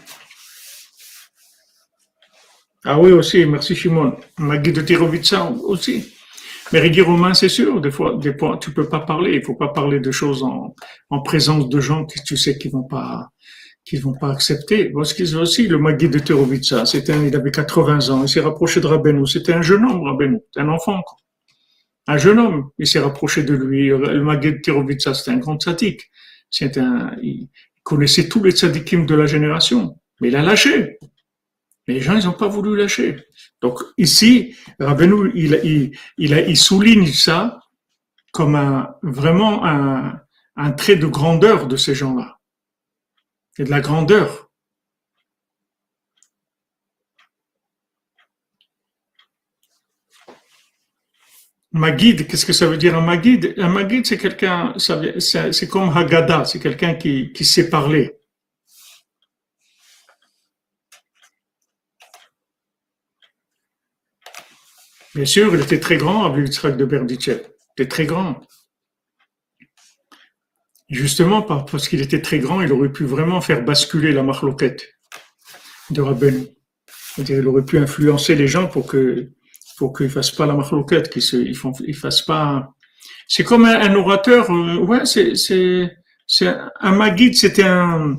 Ah oui, aussi, merci Shimon. Magui de Tirovitsa aussi. Mais Régis Romain, c'est sûr, des fois, des fois, tu peux pas parler. Il faut pas parler de choses en, en présence de gens que tu sais qu'ils vont pas, qu'ils vont pas accepter. Parce qu'ils aussi, le Magui de Terovitsa, c'était un, il avait 80 ans, il s'est rapproché de Rabbeinu. C'était un jeune homme, Rabbeinu. un enfant, quoi. Un jeune homme, il s'est rapproché de lui. Le Magui de Terovitsa, c'était un grand tzaddik. C'est un, connaissait tous les tzaddikim de la génération. Mais il a lâché. Les gens, ils n'ont pas voulu lâcher. Donc ici, Rabbeinu, il, il, souligne ça comme un, vraiment un, un trait de grandeur de ces gens-là. Et de la grandeur. Magid, qu'est-ce que ça veut dire un Magid? Un Magid, c'est quelqu'un, c'est comme Haggadah, c'est quelqu'un qui, qui sait parler. Bien sûr, il était très grand, Rabbi Yitzhak de Berditchev. Il était très grand. Justement, parce qu'il était très grand, il aurait pu vraiment faire basculer la marloquette de Rabbeinu. Il aurait pu influencer les gens pour que pour qu'ils fassent pas la marloquette, qu'ils se, fassent pas. C'est comme un, orateur. Euh, ouais, c'est c'est un magid, c'était un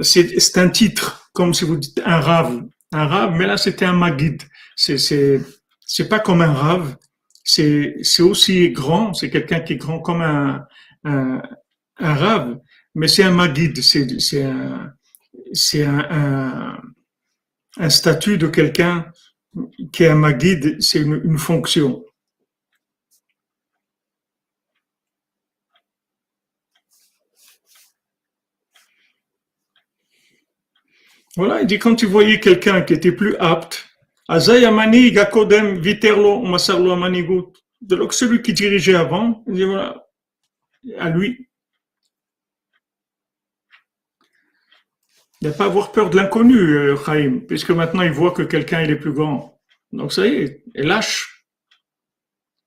c'est c'est un titre, comme si vous dites un rave, un rave, mais là c'était un magid. C'est c'est c'est pas comme un rave, c'est c'est aussi grand, c'est quelqu'un qui est grand comme un un, rave, mais c'est un magid, c'est c'est un c'est un, un statut de quelqu'un qui est un magid, c'est une, fonction. Voilà, il dit quand tu voyais quelqu'un qui était plus apte, de donc celui qui dirigeait avant, il dit voilà, à lui. Il n'a pas avoir peur de l'inconnu, euh, Chaim, puisque maintenant il voit que quelqu'un il est plus grand. Donc ça y est, lâche.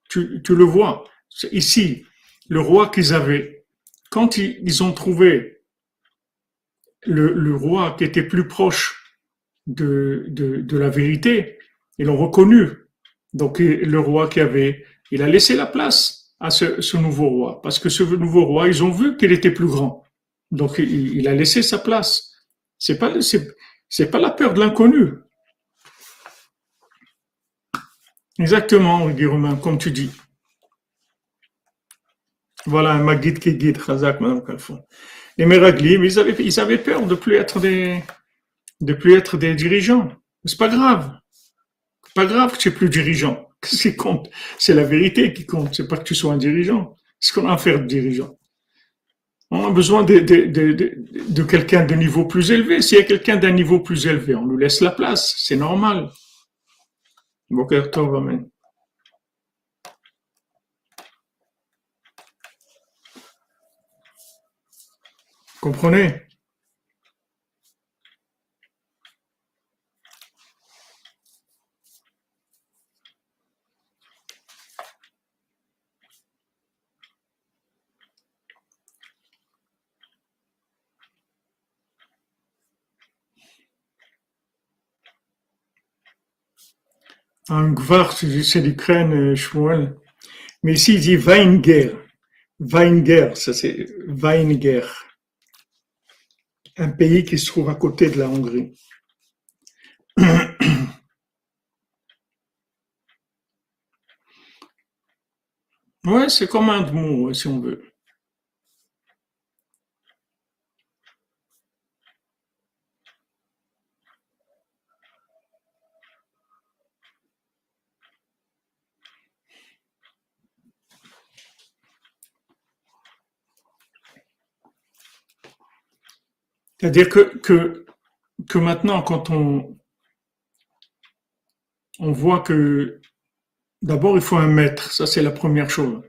Tu, tu le vois. Ici, le roi qu'ils avaient, quand ils, ont trouvé le, le, roi qui était plus proche de, de, la vérité, ils l'ont reconnu. Donc le roi qui avait, il a laissé la place à ce, nouveau roi, parce que ce nouveau roi, ils ont vu qu'il était plus grand. Donc il, a laissé sa place. C'est pas c'est pas la peur de l'inconnu. Exactement, Guy comme tu dis. Voilà un Magid qui guide, Khazak, Madame Calfon. Les Meraglim, ils avaient, ils avaient peur de plus être des, de plus être des dirigeants. C'est pas grave. Pas grave que tu es plus dirigeant. Ce qui compte, c'est la vérité qui compte. C'est pas que tu sois un dirigeant. Ce qu'on a à faire de dirigeant. On a besoin de, quelqu'un de niveau plus élevé. S'il y a quelqu'un d'un niveau plus élevé, on lui laisse la place. C'est normal. Boker Tov, Amen. Comprenez? Un gvar, c'est l'Ukraine, Shmuel. Mais ici, il dit Weinger. Weinger, ça c'est Weinger. Un pays qui se trouve à côté de la Hongrie. Ouais, c'est comme un mot, si on veut. C'est-à-dire que, que, que maintenant, quand on, on voit que d'abord il faut un maître, ça c'est la première chose.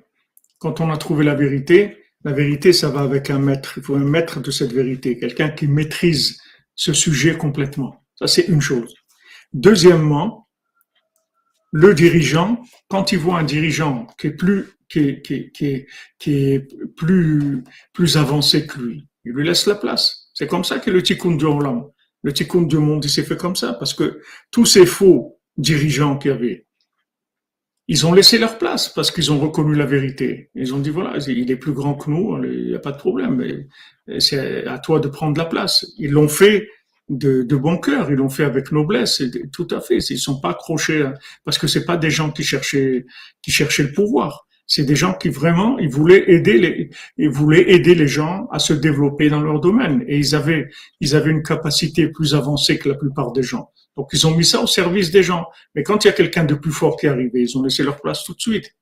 Quand on a trouvé la vérité, La vérité, ça va avec un maître. Il faut un maître de cette vérité, quelqu'un qui maîtrise ce sujet complètement. Ça, c'est une chose. Deuxièmement, le dirigeant, quand il voit un dirigeant qui est plus, qui est, qui qui qui est plus, plus avancé que lui, il lui laisse la place. C'est comme ça que le tikkun du Roland, le tikkun du monde, il s'est fait comme ça, parce que tous ces faux dirigeants qu'il y avait, ils ont laissé leur place parce qu'ils ont reconnu la vérité. Ils ont dit voilà, il est plus grand que nous, il n'y a pas de problème. C'est à toi de prendre la place. Ils l'ont fait de, bon cœur, ils l'ont fait avec noblesse, tout à fait. Ils sont pas accrochés parce que c'est pas des gens qui cherchaient le pouvoir. C'est des gens qui vraiment ils voulaient aider les ils voulaient aider les gens à se développer dans leur domaine et ils avaient ils avaient une capacité plus avancée que la plupart des gens. Donc, ils ont mis ça au service des gens. Mais quand il y a quelqu'un de plus fort qui est arrivé, ils ont laissé leur place tout de suite.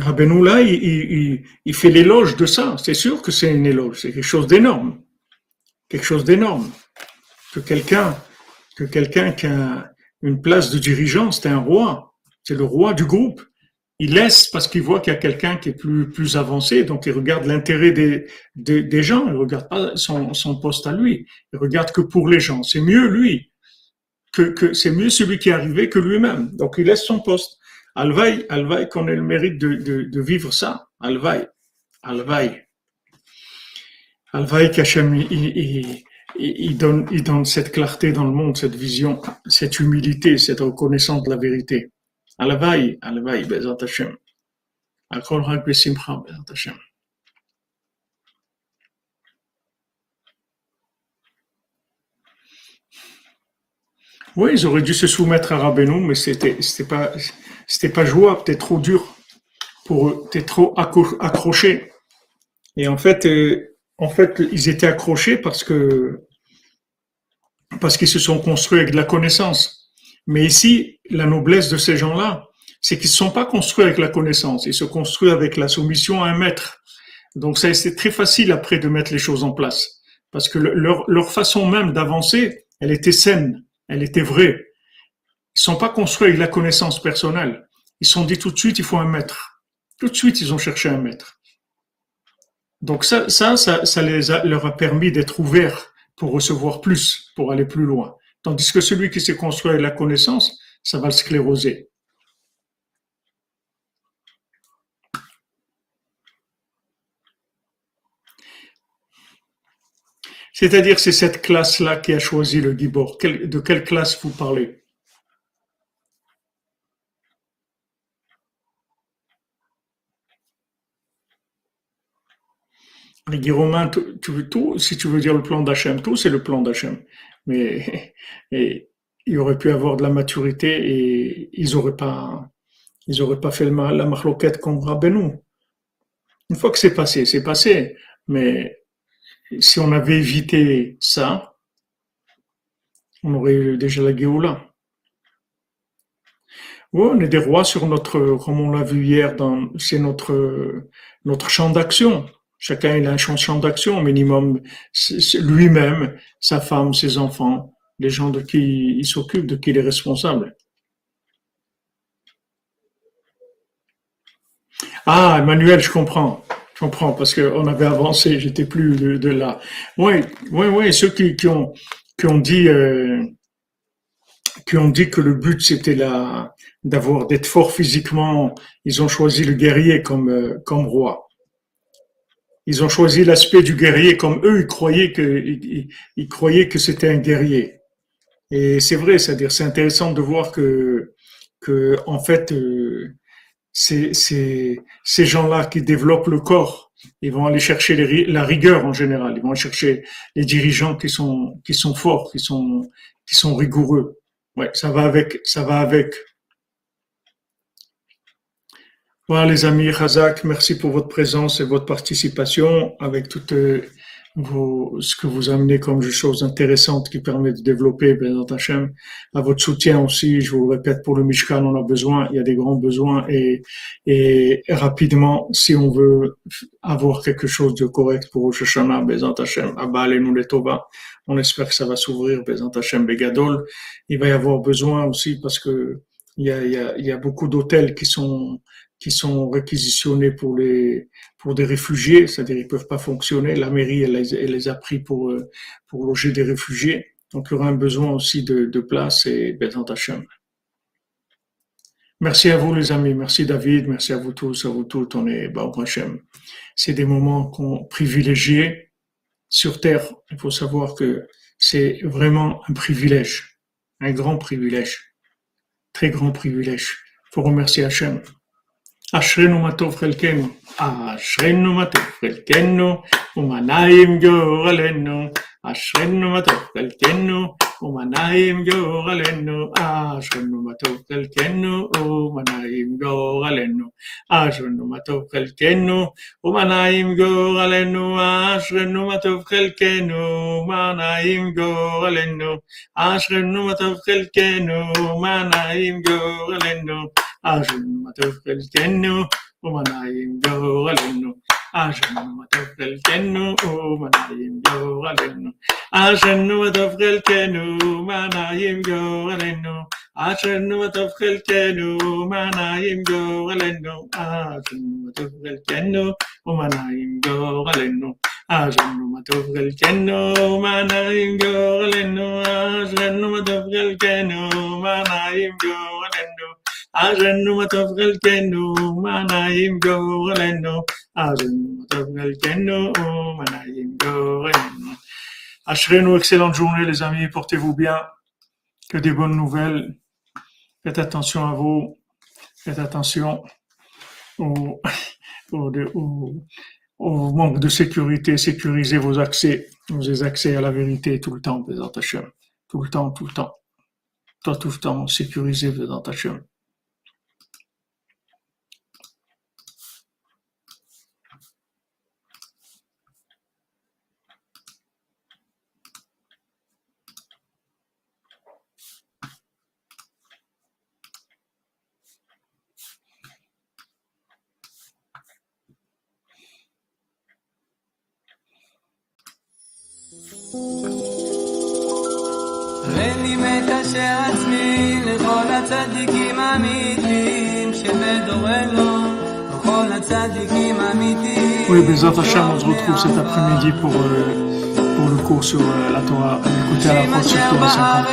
Rabbeinu là, il, fait l'éloge de ça. C'est sûr que c'est une éloge. C'est quelque chose d'énorme. Quelque chose d'énorme. Que quelqu'un que quelqu'un qui a une place de dirigeant, c'est un roi, c'est le roi du groupe. Il laisse parce qu'il voit qu'il y a quelqu'un qui est plus, plus avancé, donc il regarde l'intérêt des, gens, il regarde pas son, poste à lui, il regarde que pour les gens. C'est mieux lui, que c'est mieux celui qui est arrivé que lui-même. Donc il laisse son poste. Alvaï, Alvaï qu'on ait le mérite de, vivre ça. Alvaï, Alvaï. Alvaï qu'Hachem, il, donne, il donne cette clarté dans le monde, cette vision, cette humilité, cette reconnaissance de la vérité. Alavaï, Alavaï, Bezat Hashem. Akol Rak Besimcha, Bezat Hashem. Oui, ils auraient dû se soumettre à Rabbeinu, mais c'était, c'était pas, c'était pas jouable, c'était trop dur pour eux, c'était trop accroché. Et en fait, euh, en fait, ils étaient accrochés parce que parce qu'ils se sont construits avec de la connaissance. Mais ici, la noblesse de ces gens-là, c'est qu'ils ne sont pas construits avec la connaissance, ils se construisent avec la soumission à un maître. Donc c'est très facile après de mettre les choses en place, parce que leur, leur façon même d'avancer, elle était saine, elle était vraie. Ils sont pas construits avec la connaissance personnelle. Ils se sont dit tout de suite, il faut un maître. Tout de suite, ils ont cherché un maître. Donc ça, ça, leur a permis d'être ouverts pour recevoir plus, pour aller plus loin. Tandis que celui qui s'est construit avec la connaissance, ça va le scléroser. C'est-à-dire, c'est cette classe-là qui a choisi le Gibor. De quelle classe vous parlez? Les Romain, tu, tout, si tu veux dire le plan d'Hachem, tout c'est le plan d'Hachem. Mais et, il aurait pu avoir de la maturité et ils n'auraient pas, pas fait le la marloquette comme Rabbeinu. Une fois que c'est passé, c'est passé. Mais si on avait évité ça, on aurait eu déjà la Géoula. Oui, on est des rois sur notre, comme on l'a vu hier, c'est notre, notre champ d'action. Chacun a un champ d'action au minimum, lui-même, sa femme, ses enfants, les gens de qui il s'occupe, de qui il est responsable. Ah, Emmanuel, je comprends. Je comprends, parce qu'on avait avancé, j'étais plus de, là. Oui, oui, oui, ceux qui, euh, ont dit que le but c'était d'être fort physiquement, ils ont choisi le guerrier comme, euh, comme roi ils ont choisi l'aspect du guerrier comme eux, ils croyaient que, ils, croyaient que c'était un guerrier. Et c'est vrai, c'est-à-dire, c'est intéressant de voir que, que en fait, euh, c'est, ces gens-là qui développent le corps, ils vont aller chercher la rigueur en général. Ils vont chercher les dirigeants qui sont, qui sont forts, qui sont, qui sont rigoureux. Ouais, ça va avec, ça va avec. Voilà les amis, Razak, merci pour votre présence et votre participation avec toute, vous, ce que vous amenez comme choses intéressantes qui permettent de développer Bezat Hashem, à votre soutien aussi. Je vous le répète, pour le Mishkan, on a besoin, il y a des grands besoins et, et rapidement, si on veut avoir quelque chose de correct pour Rosh Bezat Hashem, Abba nous les on espère que ça va s'ouvrir, Bezat Hashem, Begadol. Il va y avoir besoin aussi parce que il y a, il y a, il y a beaucoup d'hôtels qui sont qui sont réquisitionnés pour les pour des réfugiés, c'est-à-dire ils peuvent pas fonctionner. La mairie elle, les a pris pour euh, pour loger des réfugiés, donc il y aura un besoin aussi de, de place et Bézant Hachem. Merci à vous les amis, merci David, merci à vous tous, à vous toutes. On est Baruch Hashem. C'est des moments qu'on privilégiés sur terre. Il faut savoir que c'est vraiment un privilège, un grand privilège, très grand privilège. Il faut remercier Hachem. אשרינו מה טוב חלקנו, אשרינו מה טוב חלקנו, ומנעים גורלנו, אשרינו מה טוב חלקנו, ומנעים גורלנו, אשרינו מה טוב חלקנו, ומנעים גורלנו, אשרינו מה טוב חלקנו, ומנעים גורלנו, אשרינו מה טוב חלקנו, ומנעים גורלנו, אשרינו מה טוב חלקנו, ומנעים גורלנו, Ashen what of Helkenu, mana him go alendo. Ashen what of Helkenu, mana him go alendo. Ashen mana him go alendo. Ashen mana him go alendo. Ashen what mana him go alendo. Ashen mana him go. מה טוב חלקנו, מנעים גורלנו. אשרנו מה טוב חלקנו, מנעים גורלנו. Ashrenu, excellente journée les amis, portez-vous bien, que des bonnes nouvelles, faites attention à vous, faites attention au, au, manque de sécurité, sécurisez vos accès, vos accès à la vérité tout le temps, tout le temps, tout le temps, tout, tout le temps, sécurisez Oui, Bezat Hashem, on se retrouve cet après-midi pour, euh, pour le cours sur euh, la Torah, écouter à la fois sur Torah 50.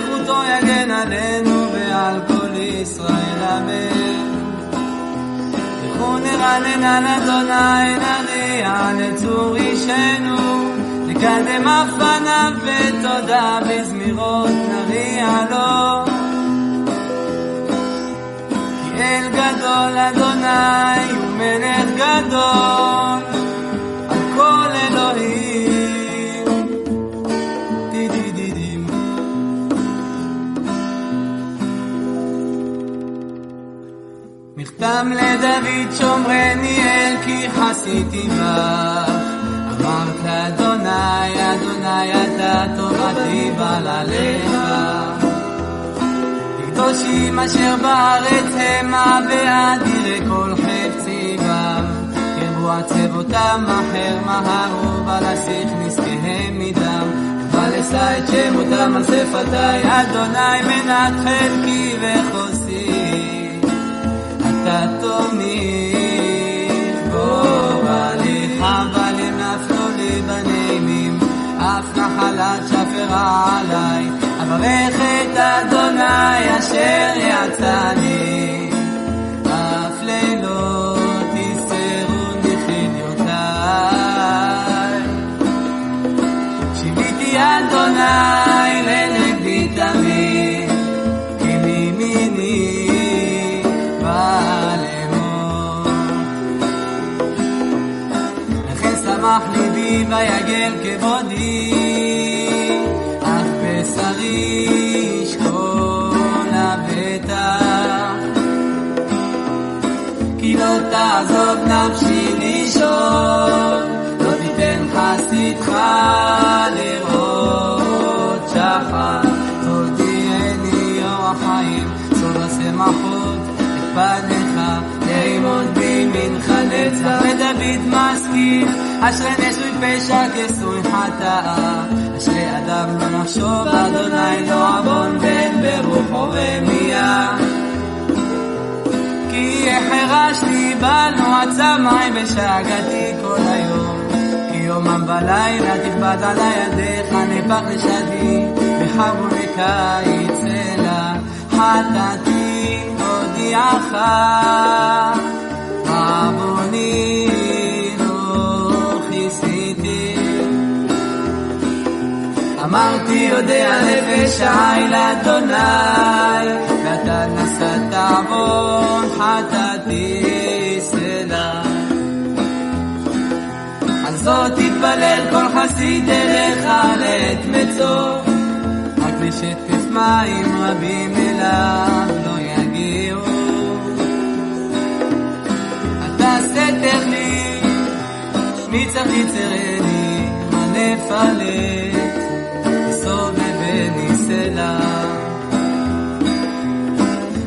זכותו יגן עלינו ועל כל ישראל אמן. לכו נרנן על אדוני נריע לצור אישנו נקדם אף פניו ותודה בזמירות נריע לו. כי אל גדול אדוני הוא מלך גדול מכתם לדוד שומרני אל כי חסיתי בך אמרת אדוני, אדוני אתה טובתי בלעליך. קדושים אשר בארץ המה ואדירי כל חפצי בם. ירבו עצבותם אחר מהרו בלסיך נזקיהם מדם. ולשא את שמותם על שפתי, אדוני מנת חלקי וחוסי. נחלת אברך את אדוני אשר יצאני, אף לילות יסרו נחיליותיי. שיביתי אדוני ויגל כבודי, אך בשרי ישכון לבטח. כי לא תעזוב נפשי לישון, לא תיתן חסידך לראות שחר. לא תודיעני יום החיים, צור השמחות, את פניך, לאמות בי מנחה נצח, ודוד משכיל. אשרי נשוי פשע כסוי חטאה. אשרי אדם לא נחשוב, אדוני לא עוון בן ברוחו רמייה. כי החרשתי בנו עצמי כל היום. כי יומם ולילה תכבד על ידיך נפח לשדי, בחרוני קיץ אלא חטאתי הודיעך. אמרתי יודע נפש העי לאדוני, ואתה נשאת עוון חטאתי סלע. על זאת תתפלל כל חסיד אליך לעת מצוא, רק לשטף מים רבים אליו לא יגיעו. אתה סתר לי, שמי צריך יצרני, הנפלת, סובבני סלע.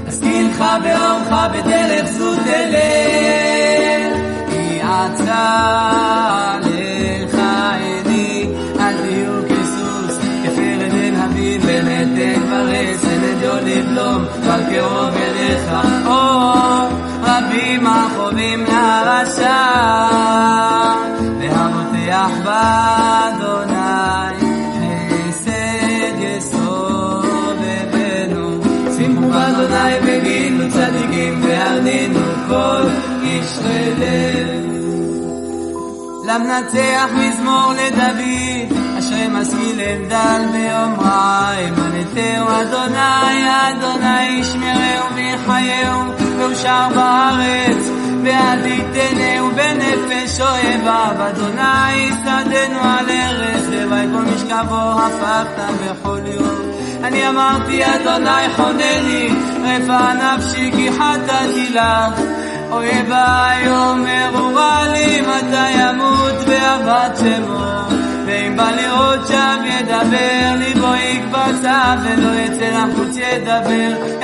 אשכילך באורך בדרך זו תלך, כי עצה לך עיני, אל תהיו כסוס, כפרד אין הבין, ונתן ורס, ונדיו לבלום, אבל קרוב אליך, או רבים למנצח מזמור לדוד, אשרי משכיל דל רע, אמנתהו אדוני, אדוני ישמרהו ויחייהו, ואושר בארץ, ועד יתנהו בנפש אוהביו, אדוני שדנו על ארץ, לוואי כל משכבו הפכת בכל יום. אני אמרתי אדוני חונני, רפא נפשי כי חטאתי לך. אויביי אומרו רע לי מתי ימות ואבד שמו? ואם בא לראות שם ידבר ליבו יקבצה ולא יצא לחוץ ידבר